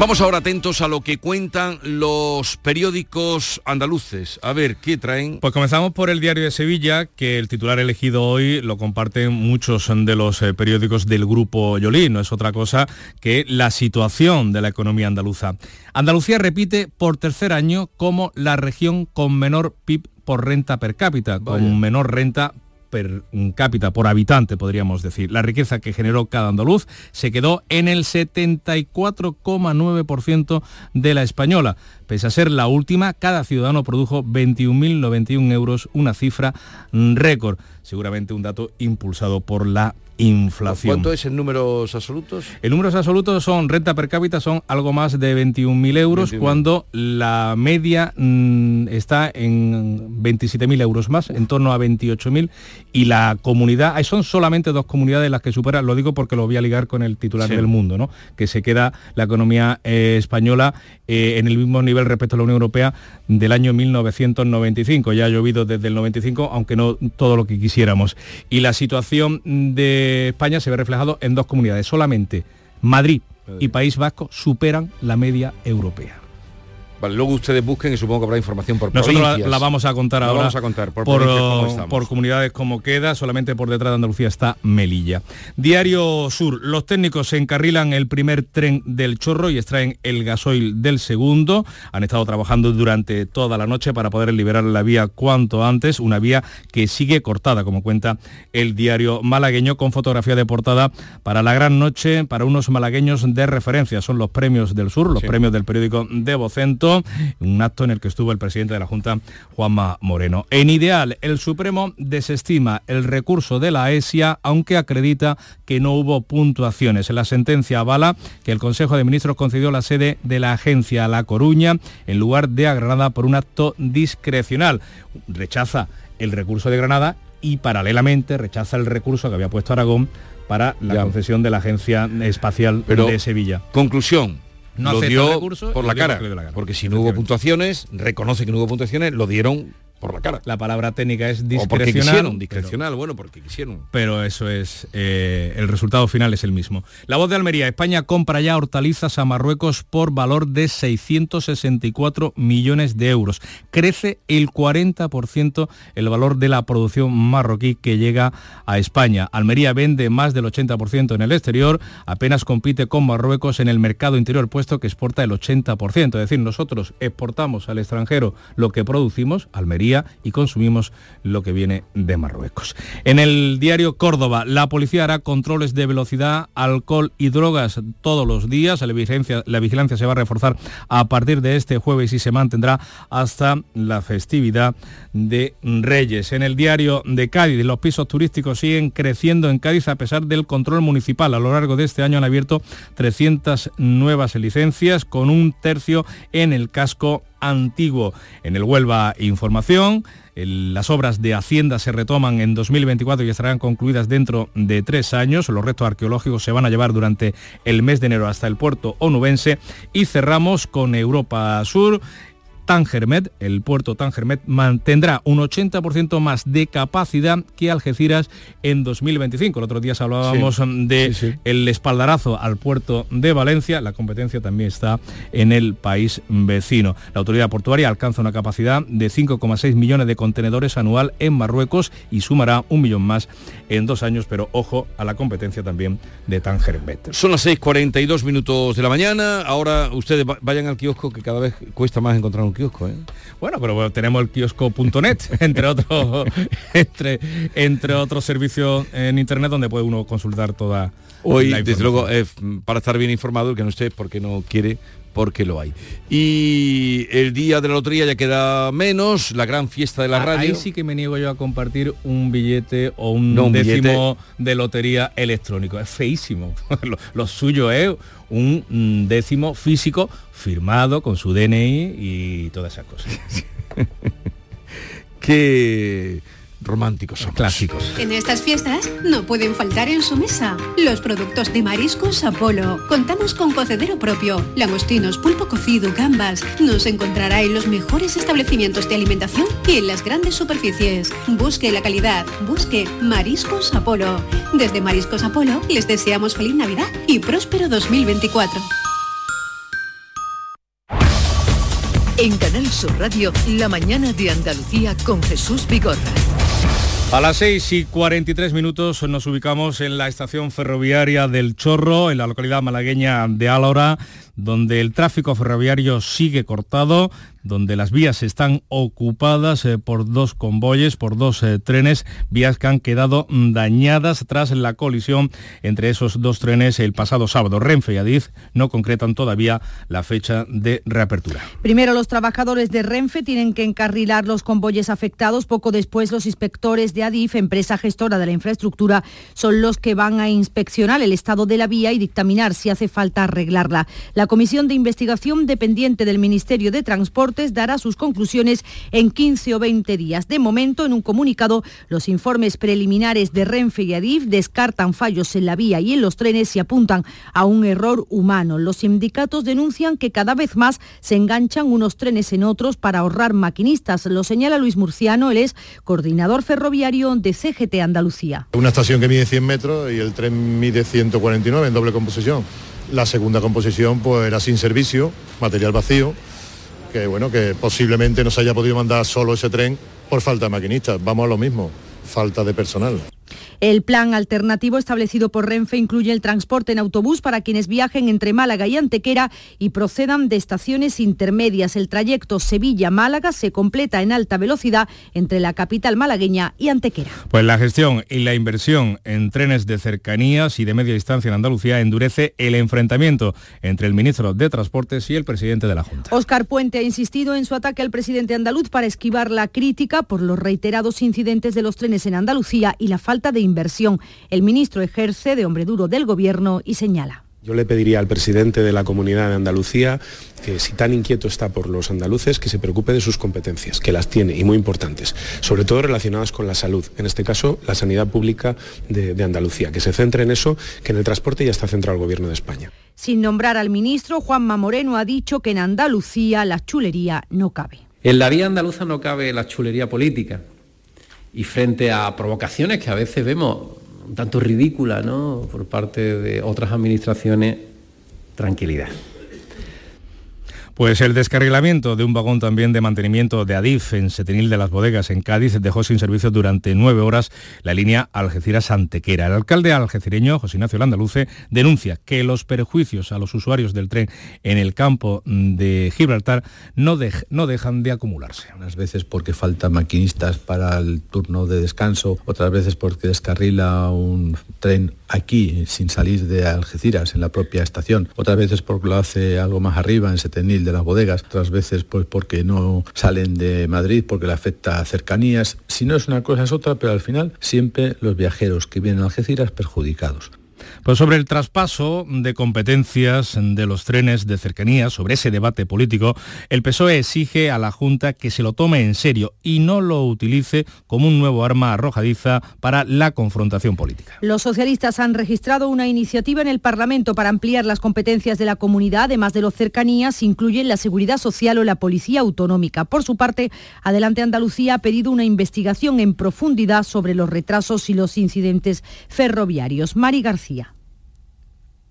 Vamos ahora atentos a lo que cuentan los periódicos andaluces. A ver, ¿qué traen? Pues comenzamos por el Diario de Sevilla, que el titular elegido hoy lo comparten muchos de los eh, periódicos del Grupo Yolí. No es otra cosa que la situación de la economía andaluza. Andalucía repite por tercer año como la región con menor PIB por renta per cápita, Vaya. con menor renta per cápita, por habitante, podríamos decir. La riqueza que generó cada andaluz se quedó en el 74,9% de la española. Pese a ser la última, cada ciudadano produjo 21.091 euros, una cifra récord. seguramente un dato impulsado por la inflación. ¿Cuánto es en números absolutos? En números absolutos son renta per cápita son algo más de 21.000 euros 21.000. cuando la media mm, está en 27.000 euros más, en torno a 28.000 y la comunidad, son solamente dos comunidades las que superan, lo digo porque lo voy a ligar con el titular Sí. del mundo, ¿no? que se queda la economía eh, española eh, en el mismo nivel respecto a la Unión Europea del año 1995. Ya ha llovido desde el 95, aunque no todo lo que quisiéramos. Y la situación de España se ve reflejado en dos comunidades. Solamente Madrid y País Vasco superan la media europea. Vale, luego ustedes busquen y supongo que habrá información por Nosotros la, provincias. la vamos a contar La ahora. vamos a contar por, por, provincias cómo estamos. por comunidades como queda, solamente por detrás de Andalucía está Melilla. Diario Sur, los técnicos se encarrilan el primer tren del chorro y extraen el gasoil del segundo. Han estado trabajando durante toda la noche para poder liberar la vía cuanto antes, una vía que sigue cortada, como cuenta el diario malagueño, con fotografía de portada para la gran noche, para unos malagueños de referencia. Son los premios del sur, los Sí. premios del periódico de Vocento, un acto en el que estuvo el presidente de la Junta, Juanma Moreno. En ideal, el Supremo desestima el recurso de la ESIA, aunque acredita que no hubo puntuaciones. En la sentencia avala que el Consejo de Ministros concedió la sede de la agencia a La Coruña en lugar de a Granada por un acto discrecional. Rechaza el recurso de Granada y paralelamente rechaza el recurso que había puesto Aragón para la Ya. concesión de la Agencia Espacial Pero- de Sevilla. Conclusión. No lo dio recurso por la cara, la gana. porque si no hubo puntuaciones, reconoce que no hubo puntuaciones, lo dieron por la cara. La palabra técnica es O porque discrecional. quisieron, discrecional, bueno, porque quisieron. pero eso es, eh, el resultado final es el mismo. La voz de Almería, España compra ya hortalizas a Marruecos por valor de 664 millones de euros. Crece el 40% el valor de la producción marroquí que llega a España. Almería vende más del 80% en el exterior, apenas compite con Marruecos en el mercado interior, puesto que exporta el 80%. Es decir, nosotros exportamos al extranjero lo que producimos, Almería, y consumimos lo que viene de Marruecos. En el diario Córdoba, la policía hará controles de velocidad, alcohol y drogas todos los días. La vigilancia, la vigilancia se va a reforzar a partir de este jueves y se mantendrá hasta la festividad de Reyes. En el diario de Cádiz, los pisos turísticos siguen creciendo en Cádiz a pesar del control municipal. A lo largo de este año han abierto 300 nuevas licencias con un tercio en el casco antiguo. En el Huelva Información, las obras de Hacienda se retoman en 2024 y estarán concluidas dentro de tres años. Los restos arqueológicos se van a llevar durante el mes de enero hasta el puerto onubense. Y cerramos con Europa Sur. Tangermet, el puerto Tangermet, mantendrá un 80% más de capacidad que Algeciras en 2025. El otro día hablábamos Sí. de Sí, sí. el espaldarazo al puerto de Valencia. La competencia también está en el país vecino. La autoridad portuaria alcanza una capacidad de 5,6 millones de contenedores anual en Marruecos y sumará un millón más en dos años, pero ojo a la competencia también de Tangermet. Son las 6.42 minutos de la mañana. Ahora ustedes va- vayan al kiosco que cada vez cuesta más encontrar un kiosco. ¿eh? Bueno, pero bueno, tenemos el kiosco.net, entre otros, entre, entre otros servicios en internet donde puede uno consultar toda Hoy, la desde luego, eh, para estar bien informado, el que no esté porque no quiere, porque lo hay. Y el día de la lotería ya queda menos, la gran fiesta de la radio. Ahí sí que me niego yo a compartir un billete o un No, un décimo de lotería electrónico. Es feísimo. lo, lo suyo es un mm, décimo físico firmado con su DNI y todas esas cosas. Qué románticos son. Clásicos. En estas fiestas no pueden faltar en su mesa los productos de Mariscos Apolo. Contamos con cocedero propio, langostinos, pulpo cocido, gambas. Nos encontrará en los mejores establecimientos de alimentación y en las grandes superficies. Busque la calidad, busque Mariscos Apolo. Desde Mariscos Apolo les deseamos feliz Navidad y próspero 2024. En Canal Sur Radio, la mañana de Andalucía con Jesús Vigorra. A las 6 y 43 minutos nos ubicamos en la estación ferroviaria del Chorro, en la localidad malagueña de Álora, donde el tráfico ferroviario sigue cortado donde las vías están ocupadas eh, por dos convoyes, por dos eh, trenes, vías que han quedado dañadas tras la colisión entre esos dos trenes el pasado sábado. Renfe y Adif no concretan todavía la fecha de reapertura. Primero los trabajadores de Renfe tienen que encarrilar los convoyes afectados, poco después los inspectores de Adif, empresa gestora de la infraestructura, son los que van a inspeccionar el estado de la vía y dictaminar si hace falta arreglarla. La comisión de investigación dependiente del Ministerio de Dará sus conclusiones en 15 o 20 días. De momento, en un comunicado, los informes preliminares de Renfe y Adif descartan fallos en la vía y en los trenes y apuntan a un error humano. Los sindicatos denuncian que cada vez más se enganchan unos trenes en otros para ahorrar maquinistas. Lo señala Luis Murciano, él es coordinador ferroviario de CGT Andalucía. Una estación que mide 100 metros y el tren mide 149 en doble composición. La segunda composición pues era sin servicio, material vacío, que bueno, que posiblemente no se haya podido mandar solo ese tren por falta de maquinistas. Vamos a lo mismo, falta de personal. El plan alternativo establecido por Renfe incluye el transporte en autobús para quienes viajen entre Málaga y Antequera y procedan de estaciones intermedias. El trayecto Sevilla-Málaga se completa en alta velocidad entre la capital malagueña y Antequera. Pues la gestión y la inversión en trenes de cercanías y de media distancia en Andalucía endurece el enfrentamiento entre el ministro de Transportes y el presidente de la Junta. Óscar Puente ha insistido en su ataque al presidente andaluz para esquivar la crítica por los reiterados incidentes de los trenes en Andalucía y la falta de inversión. El ministro ejerce de hombre duro del Gobierno y señala. Yo le pediría al presidente de la Comunidad de Andalucía que si tan inquieto está por los andaluces, que se preocupe de sus competencias, que las tiene y muy importantes, sobre todo relacionadas con la salud, en este caso la sanidad pública de, de Andalucía, que se centre en eso, que en el transporte ya está centrado el Gobierno de España. Sin nombrar al ministro, Juanma Moreno ha dicho que en Andalucía la chulería no cabe. En la vía andaluza no cabe la chulería política y frente a provocaciones que a veces vemos tanto ridículas ¿no? por parte de otras administraciones, tranquilidad. Pues el descarrilamiento de un vagón también de mantenimiento de Adif en Setenil de las Bodegas en Cádiz dejó sin servicio durante nueve horas la línea Algeciras-Antequera. El alcalde algecireño, José Ignacio Landaluce, denuncia que los perjuicios a los usuarios del tren en el campo de Gibraltar no, no dejan de acumularse. Unas veces porque faltan maquinistas para el turno de descanso, otras veces porque descarrila un tren aquí sin salir de Algeciras en la propia estación, otras veces porque lo hace algo más arriba en Setenil de las bodegas, otras veces pues porque no salen de Madrid, porque le afecta a cercanías. Si no es una cosa es otra, pero al final siempre los viajeros que vienen a Algeciras perjudicados. Pues sobre el traspaso de competencias de los trenes de cercanía, sobre ese debate político, el PSOE exige a la Junta que se lo tome en serio y no lo utilice como un nuevo arma arrojadiza para la confrontación política. Los socialistas han registrado una iniciativa en el Parlamento para ampliar las competencias de la comunidad, además de los cercanías, incluyen la seguridad social o la policía autonómica. Por su parte, Adelante Andalucía ha pedido una investigación en profundidad sobre los retrasos y los incidentes ferroviarios. Mari García.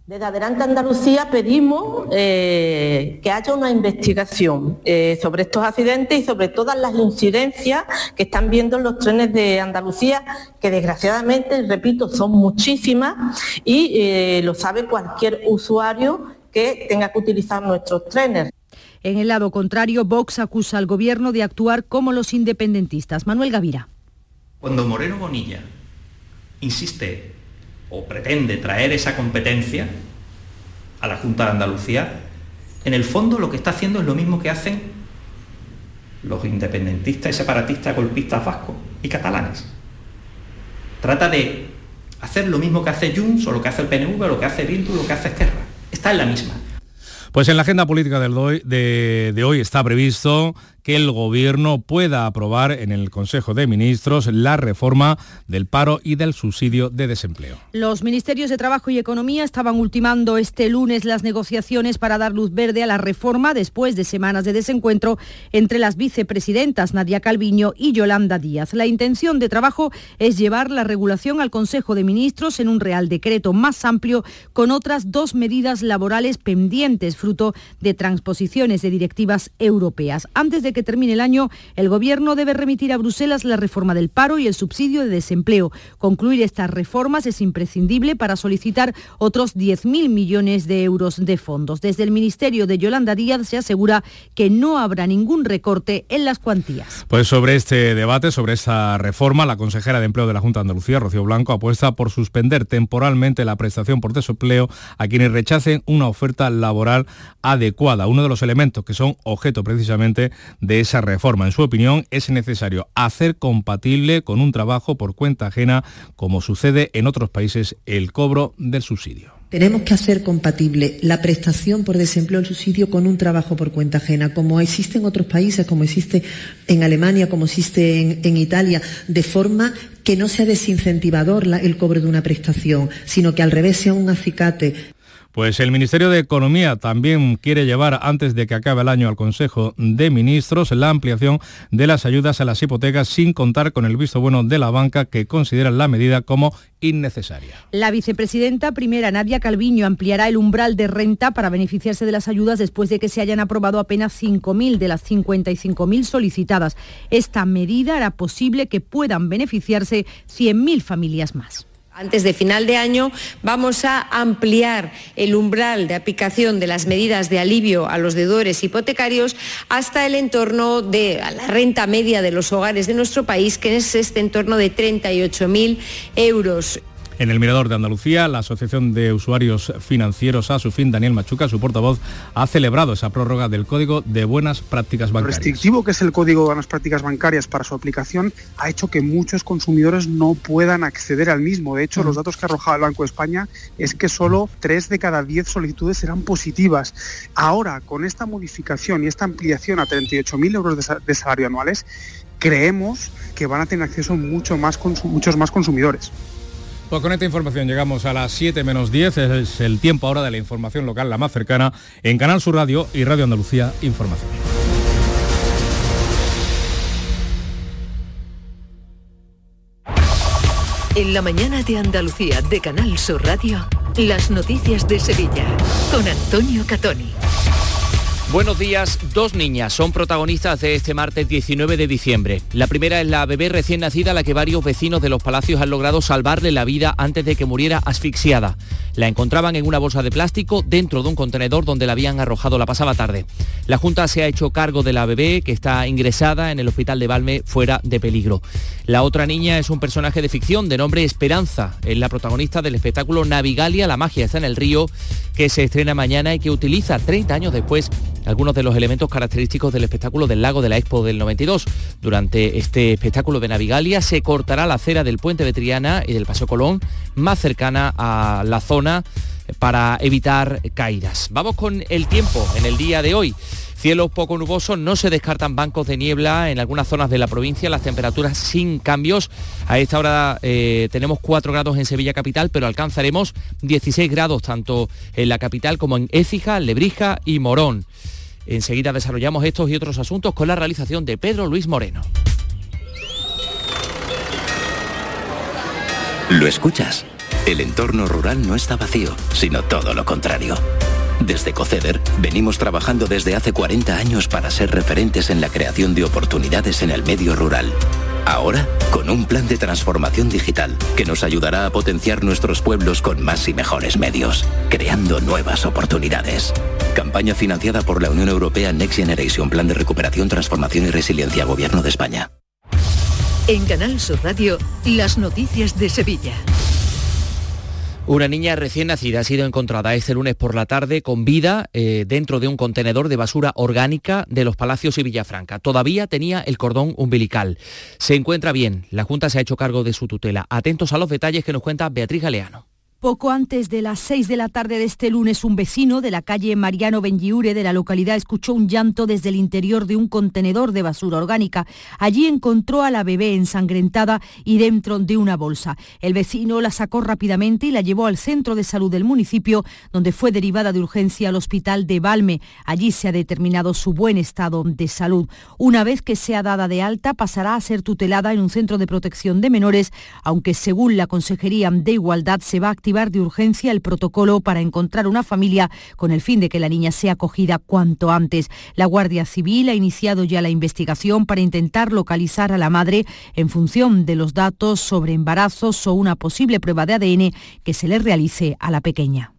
Desde Adelante Andalucía pedimos eh, que haya una investigación eh, sobre estos accidentes y sobre todas las incidencias que están viendo los trenes de Andalucía, que desgraciadamente, repito, son muchísimas y eh, lo sabe cualquier usuario que tenga que utilizar nuestros trenes. En el lado contrario, Vox acusa al gobierno de actuar como los independentistas. Manuel Gavira. Cuando Moreno Bonilla insiste o pretende traer esa competencia a la Junta de Andalucía, en el fondo lo que está haciendo es lo mismo que hacen los independentistas y separatistas golpistas vascos y catalanes. Trata de hacer lo mismo que hace Junts o lo que hace el PNV o lo que hace Bildu o lo que hace Esquerra. Está en la misma. Pues en la agenda política de, de hoy está previsto que el Gobierno pueda aprobar en el Consejo de Ministros la reforma del paro y del subsidio de desempleo. Los ministerios de Trabajo y Economía estaban ultimando este lunes las negociaciones para dar luz verde a la reforma después de semanas de desencuentro entre las vicepresidentas Nadia Calviño y Yolanda Díaz. La intención de trabajo es llevar la regulación al Consejo de Ministros en un real decreto más amplio con otras dos medidas laborales pendientes fruto de transposiciones de directivas europeas. Antes de que termine el año, el Gobierno debe remitir a Bruselas la reforma del paro y el subsidio de desempleo. Concluir estas reformas es imprescindible para solicitar otros 10.000 millones de euros de fondos. Desde el Ministerio de Yolanda Díaz se asegura que no habrá ningún recorte en las cuantías. Pues sobre este debate, sobre esta reforma, la consejera de Empleo de la Junta de Andalucía, Rocío Blanco, apuesta por suspender temporalmente la prestación por desempleo a quienes rechacen una oferta laboral adecuada, uno de los elementos que son objeto precisamente de esa reforma. En su opinión, es necesario hacer compatible con un trabajo por cuenta ajena, como sucede en otros países, el cobro del subsidio. Tenemos que hacer compatible la prestación por desempleo, el subsidio, con un trabajo por cuenta ajena, como existe en otros países, como existe en Alemania, como existe en, Italia, de forma que no sea desincentivador el cobro de una prestación, sino que al revés sea un acicate. Pues el Ministerio de Economía también quiere llevar antes de que acabe el año al Consejo de Ministros la ampliación de las ayudas a las hipotecas sin contar con el visto bueno de la banca que considera la medida como innecesaria. La vicepresidenta primera, Nadia Calviño, ampliará el umbral de renta para beneficiarse de las ayudas después de que se hayan aprobado apenas 5.000 de las 55.000 solicitadas. Esta medida hará posible que puedan beneficiarse 100.000 familias más. Antes de final de año vamos a ampliar el umbral de aplicación de las medidas de alivio a los deudores hipotecarios hasta el entorno de la renta media de los hogares de nuestro país, que es este entorno de 38.000 euros. En el Mirador de Andalucía, la Asociación de Usuarios Financieros a su fin, Daniel Machuca, su portavoz, ha celebrado esa prórroga del Código de Buenas Prácticas Bancarias. Lo restrictivo que es el Código de Buenas Prácticas Bancarias para su aplicación ha hecho que muchos consumidores no puedan acceder al mismo. De hecho, los datos que ha arrojado el Banco de España es que solo 3 de cada 10 solicitudes serán positivas. Ahora, con esta modificación y esta ampliación a 38.000 euros de salario anuales, creemos que van a tener acceso mucho más, muchos más consumidores. Pues con esta información llegamos a las 7 menos 10, es el tiempo ahora de la información local, la más cercana, en Canal Sur Radio y Radio Andalucía Información. En la mañana de Andalucía de Canal Sur Radio, las noticias de Sevilla, con Antonio Catoni. Buenos días, dos niñas son protagonistas de este martes 19 de diciembre. La primera es la bebé recién nacida a la que varios vecinos de los palacios han logrado salvarle la vida antes de que muriera asfixiada. La encontraban en una bolsa de plástico dentro de un contenedor donde la habían arrojado la pasada tarde. La Junta se ha hecho cargo de la bebé que está ingresada en el hospital de Valme fuera de peligro. La otra niña es un personaje de ficción de nombre Esperanza. Es la protagonista del espectáculo Navigalia, la magia está en el río, que se estrena mañana y que utiliza 30 años después algunos de los elementos característicos del espectáculo del lago de la Expo del 92. Durante este espectáculo de Navigalia se cortará la acera del puente de Triana y del Paseo Colón más cercana a la zona para evitar caídas. Vamos con el tiempo en el día de hoy. Cielos poco nubosos, no se descartan bancos de niebla en algunas zonas de la provincia, las temperaturas sin cambios. A esta hora eh, tenemos 4 grados en Sevilla capital, pero alcanzaremos 16 grados tanto en la capital como en Écija, Lebrija y Morón. Enseguida desarrollamos estos y otros asuntos con la realización de Pedro Luis Moreno. ¿Lo escuchas? El entorno rural no está vacío, sino todo lo contrario. Desde Coceder venimos trabajando desde hace 40 años para ser referentes en la creación de oportunidades en el medio rural. Ahora, con un plan de transformación digital que nos ayudará a potenciar nuestros pueblos con más y mejores medios, creando nuevas oportunidades. Campaña financiada por la Unión Europea Next Generation Plan de Recuperación, Transformación y Resiliencia, Gobierno de España. En Canal Sur Radio, las noticias de Sevilla. Una niña recién nacida ha sido encontrada este lunes por la tarde con vida eh, dentro de un contenedor de basura orgánica de los Palacios y Villafranca. Todavía tenía el cordón umbilical. Se encuentra bien. La Junta se ha hecho cargo de su tutela. Atentos a los detalles que nos cuenta Beatriz Galeano. Poco antes de las 6 de la tarde de este lunes, un vecino de la calle Mariano Bengiure de la localidad escuchó un llanto desde el interior de un contenedor de basura orgánica. Allí encontró a la bebé ensangrentada y dentro de una bolsa. El vecino la sacó rápidamente y la llevó al centro de salud del municipio, donde fue derivada de urgencia al hospital de Valme. Allí se ha determinado su buen estado de salud. Una vez que sea dada de alta, pasará a ser tutelada en un centro de protección de menores, aunque según la Consejería de Igualdad se va a activar de urgencia el protocolo para encontrar una familia con el fin de que la niña sea acogida cuanto antes. La Guardia Civil ha iniciado ya la investigación para intentar localizar a la madre en función de los datos sobre embarazos o una posible prueba de ADN que se le realice a la pequeña.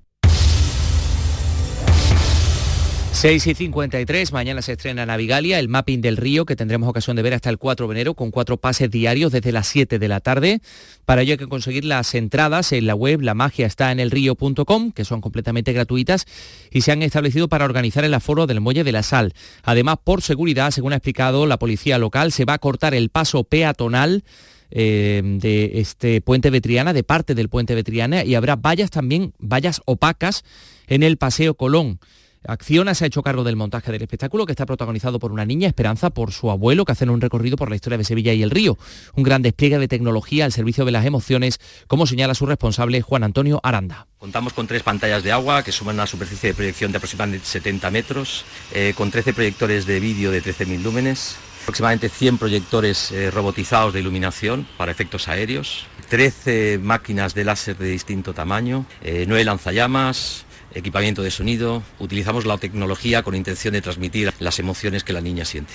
6 y 53, mañana se estrena Navigalia, el mapping del río que tendremos ocasión de ver hasta el 4 de enero con cuatro pases diarios desde las 7 de la tarde. Para ello hay que conseguir las entradas en la web la magia está en el río.com, que son completamente gratuitas y se han establecido para organizar el aforo del Muelle de la Sal. Además, por seguridad, según ha explicado la policía local, se va a cortar el paso peatonal eh, de este puente de Triana, de parte del puente de Triana, y habrá vallas también, vallas opacas en el Paseo Colón. Acciona se ha hecho cargo del montaje del espectáculo que está protagonizado por una niña, Esperanza, por su abuelo, que hacen un recorrido por la historia de Sevilla y el río. Un gran despliegue de tecnología al servicio de las emociones, como señala su responsable Juan Antonio Aranda. Contamos con tres pantallas de agua que suman una superficie de proyección de aproximadamente 70 metros, eh, con 13 proyectores de vídeo de 13.000 lúmenes, aproximadamente 100 proyectores eh, robotizados de iluminación para efectos aéreos, 13 máquinas de láser de distinto tamaño, eh, 9 lanzallamas, equipamiento de sonido, utilizamos la tecnología con intención de transmitir las emociones que la niña siente.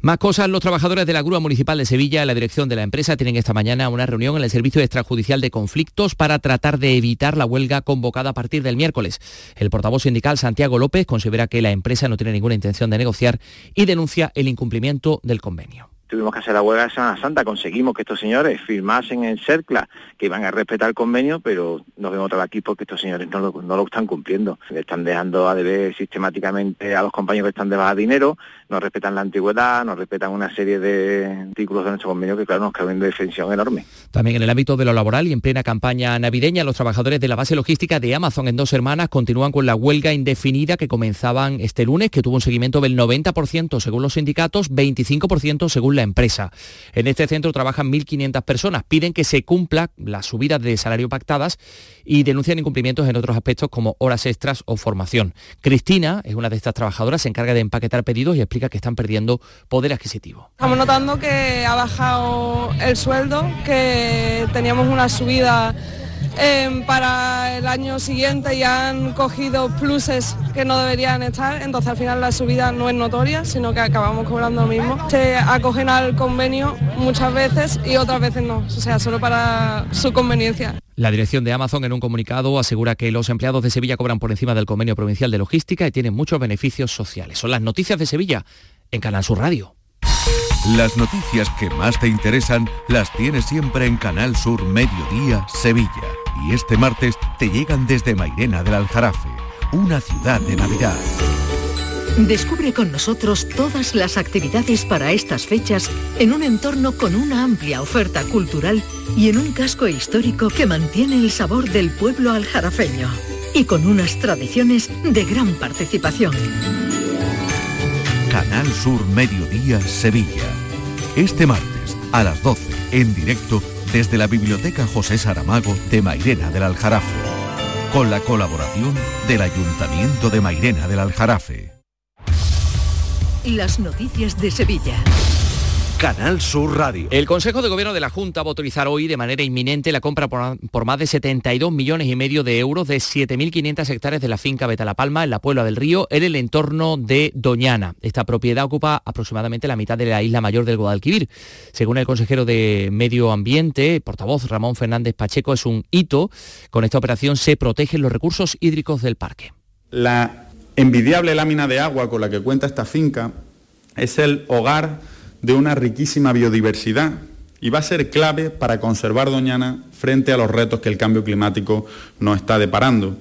Más cosas, los trabajadores de la Grúa Municipal de Sevilla, la dirección de la empresa, tienen esta mañana una reunión en el Servicio Extrajudicial de Conflictos para tratar de evitar la huelga convocada a partir del miércoles. El portavoz sindical Santiago López considera que la empresa no tiene ninguna intención de negociar y denuncia el incumplimiento del convenio tuvimos que hacer la huelga de Semana Santa, conseguimos que estos señores firmasen en CERCLA que iban a respetar el convenio, pero nos vemos otra vez aquí porque estos señores no lo, no lo están cumpliendo. están dejando a deber sistemáticamente a los compañeros que están de baja dinero, no respetan la antigüedad, no respetan una serie de artículos de nuestro convenio que claro nos caben de defensión enorme. También en el ámbito de lo laboral y en plena campaña navideña, los trabajadores de la base logística de Amazon en dos hermanas continúan con la huelga indefinida que comenzaban este lunes, que tuvo un seguimiento del 90% según los sindicatos, 25% según la empresa. En este centro trabajan 1.500 personas. Piden que se cumpla las subidas de salario pactadas y denuncian incumplimientos en otros aspectos como horas extras o formación. Cristina es una de estas trabajadoras, se encarga de empaquetar pedidos y explica que están perdiendo poder adquisitivo. Estamos notando que ha bajado el sueldo, que teníamos una subida Em, para el año siguiente ya han cogido pluses que no deberían estar, entonces al final la subida no es notoria, sino que acabamos cobrando lo mismo. Se acogen al convenio muchas veces y otras veces no, o sea, solo para su conveniencia. La dirección de Amazon en un comunicado asegura que los empleados de Sevilla cobran por encima del convenio provincial de logística y tienen muchos beneficios sociales. Son las noticias de Sevilla en Canal Sur Radio. Las noticias que más te interesan las tienes siempre en Canal Sur Mediodía Sevilla. Y este martes te llegan desde Mairena del Aljarafe, una ciudad de Navidad. Descubre con nosotros todas las actividades para estas fechas en un entorno con una amplia oferta cultural y en un casco histórico que mantiene el sabor del pueblo aljarafeño y con unas tradiciones de gran participación. Canal Sur Mediodía Sevilla. Este martes a las 12 en directo desde la Biblioteca José Saramago de Mairena del Aljarafe. Con la colaboración del Ayuntamiento de Mairena del Aljarafe. Las noticias de Sevilla. Canal Sur Radio. El Consejo de Gobierno de la Junta va a autorizar hoy de manera inminente la compra por, más de 72 millones y medio de euros de 7.500 hectáreas de la finca Beta Palma en la Puebla del Río, en el entorno de Doñana. Esta propiedad ocupa aproximadamente la mitad de la isla mayor del Guadalquivir. Según el consejero de Medio Ambiente, portavoz Ramón Fernández Pacheco, es un hito. Con esta operación se protegen los recursos hídricos del parque. La envidiable lámina de agua con la que cuenta esta finca es el hogar de una riquísima biodiversidad y va a ser clave para conservar Doñana frente a los retos que el cambio climático nos está deparando.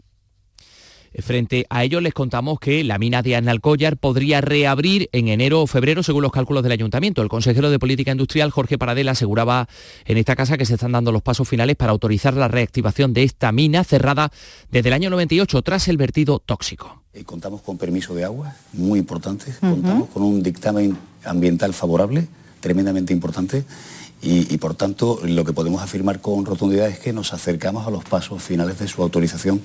Frente a ello les contamos que la mina de Analcollar podría reabrir en enero o febrero según los cálculos del ayuntamiento. El consejero de Política Industrial, Jorge Paradela, aseguraba en esta casa que se están dando los pasos finales para autorizar la reactivación de esta mina cerrada desde el año 98 tras el vertido tóxico. Eh, contamos con permiso de agua, muy importante, contamos con un dictamen ambiental favorable, tremendamente importante, y, por tanto lo que podemos afirmar con rotundidad es que nos acercamos a los pasos finales de su autorización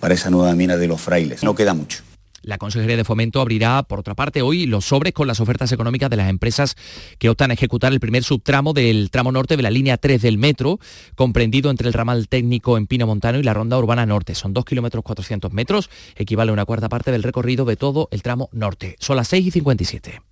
para esa nueva mina de los frailes. No queda mucho. La Consejería de Fomento abrirá, por otra parte, hoy los sobres con las ofertas económicas de las empresas que optan a ejecutar el primer subtramo del tramo norte de la línea 3 del metro, comprendido entre el ramal técnico en Pino Montano y la ronda urbana norte. Son 2 kilómetros 400 metros, equivale a una cuarta parte del recorrido de todo el tramo norte. Son las 6 y 57.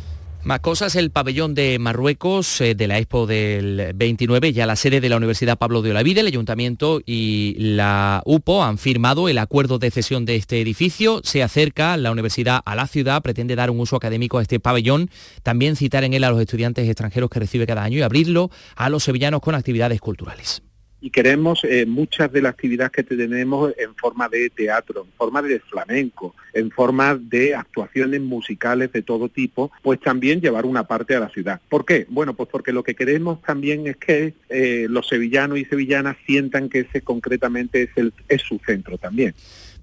Más cosas, el pabellón de Marruecos eh, de la Expo del 29, ya la sede de la Universidad Pablo de Olavide, el Ayuntamiento y la UPO han firmado el acuerdo de cesión de este edificio. Se acerca la universidad a la ciudad, pretende dar un uso académico a este pabellón, también citar en él a los estudiantes extranjeros que recibe cada año y abrirlo a los sevillanos con actividades culturales y queremos eh, muchas de las actividades que tenemos en forma de teatro, en forma de flamenco, en forma de actuaciones musicales de todo tipo, pues también llevar una parte a la ciudad. ¿Por qué? Bueno, pues porque lo que queremos también es que eh, los sevillanos y sevillanas sientan que ese concretamente es, el, es su centro también.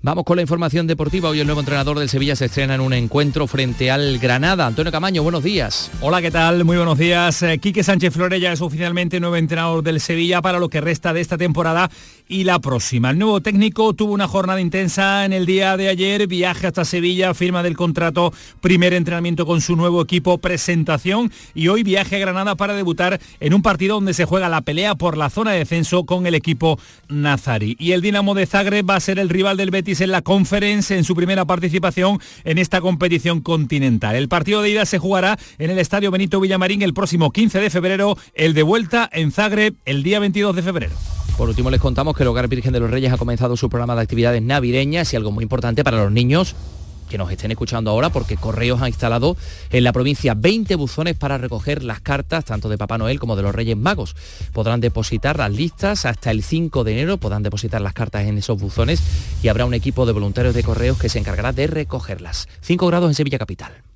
Vamos con la información deportiva. Hoy el nuevo entrenador del Sevilla se estrena en un encuentro frente al Granada. Antonio Camaño, buenos días. Hola, ¿qué tal? Muy buenos días. Eh, Quique Sánchez Florella es oficialmente nuevo entrenador del Sevilla para lo que resta de esta temporada y la próxima. El nuevo técnico tuvo una jornada intensa en el día de ayer, viaje hasta Sevilla, firma del contrato, primer entrenamiento con su nuevo equipo, presentación y hoy viaje a Granada para debutar en un partido donde se juega la pelea por la zona de descenso con el equipo Nazari. Y el Dinamo de Zagreb va a ser el rival del Betis en la Conference en su primera participación en esta competición continental. El partido de ida se jugará en el Estadio Benito Villamarín el próximo 15 de febrero, el de vuelta en Zagreb el día 22 de febrero. Por último les contamos que el Hogar Virgen de los Reyes ha comenzado su programa de actividades navideñas y algo muy importante para los niños que nos estén escuchando ahora porque Correos ha instalado en la provincia 20 buzones para recoger las cartas tanto de Papá Noel como de los Reyes Magos. Podrán depositar las listas hasta el 5 de enero, podrán depositar las cartas en esos buzones y habrá un equipo de voluntarios de Correos que se encargará de recogerlas. 5 grados en Sevilla Capital.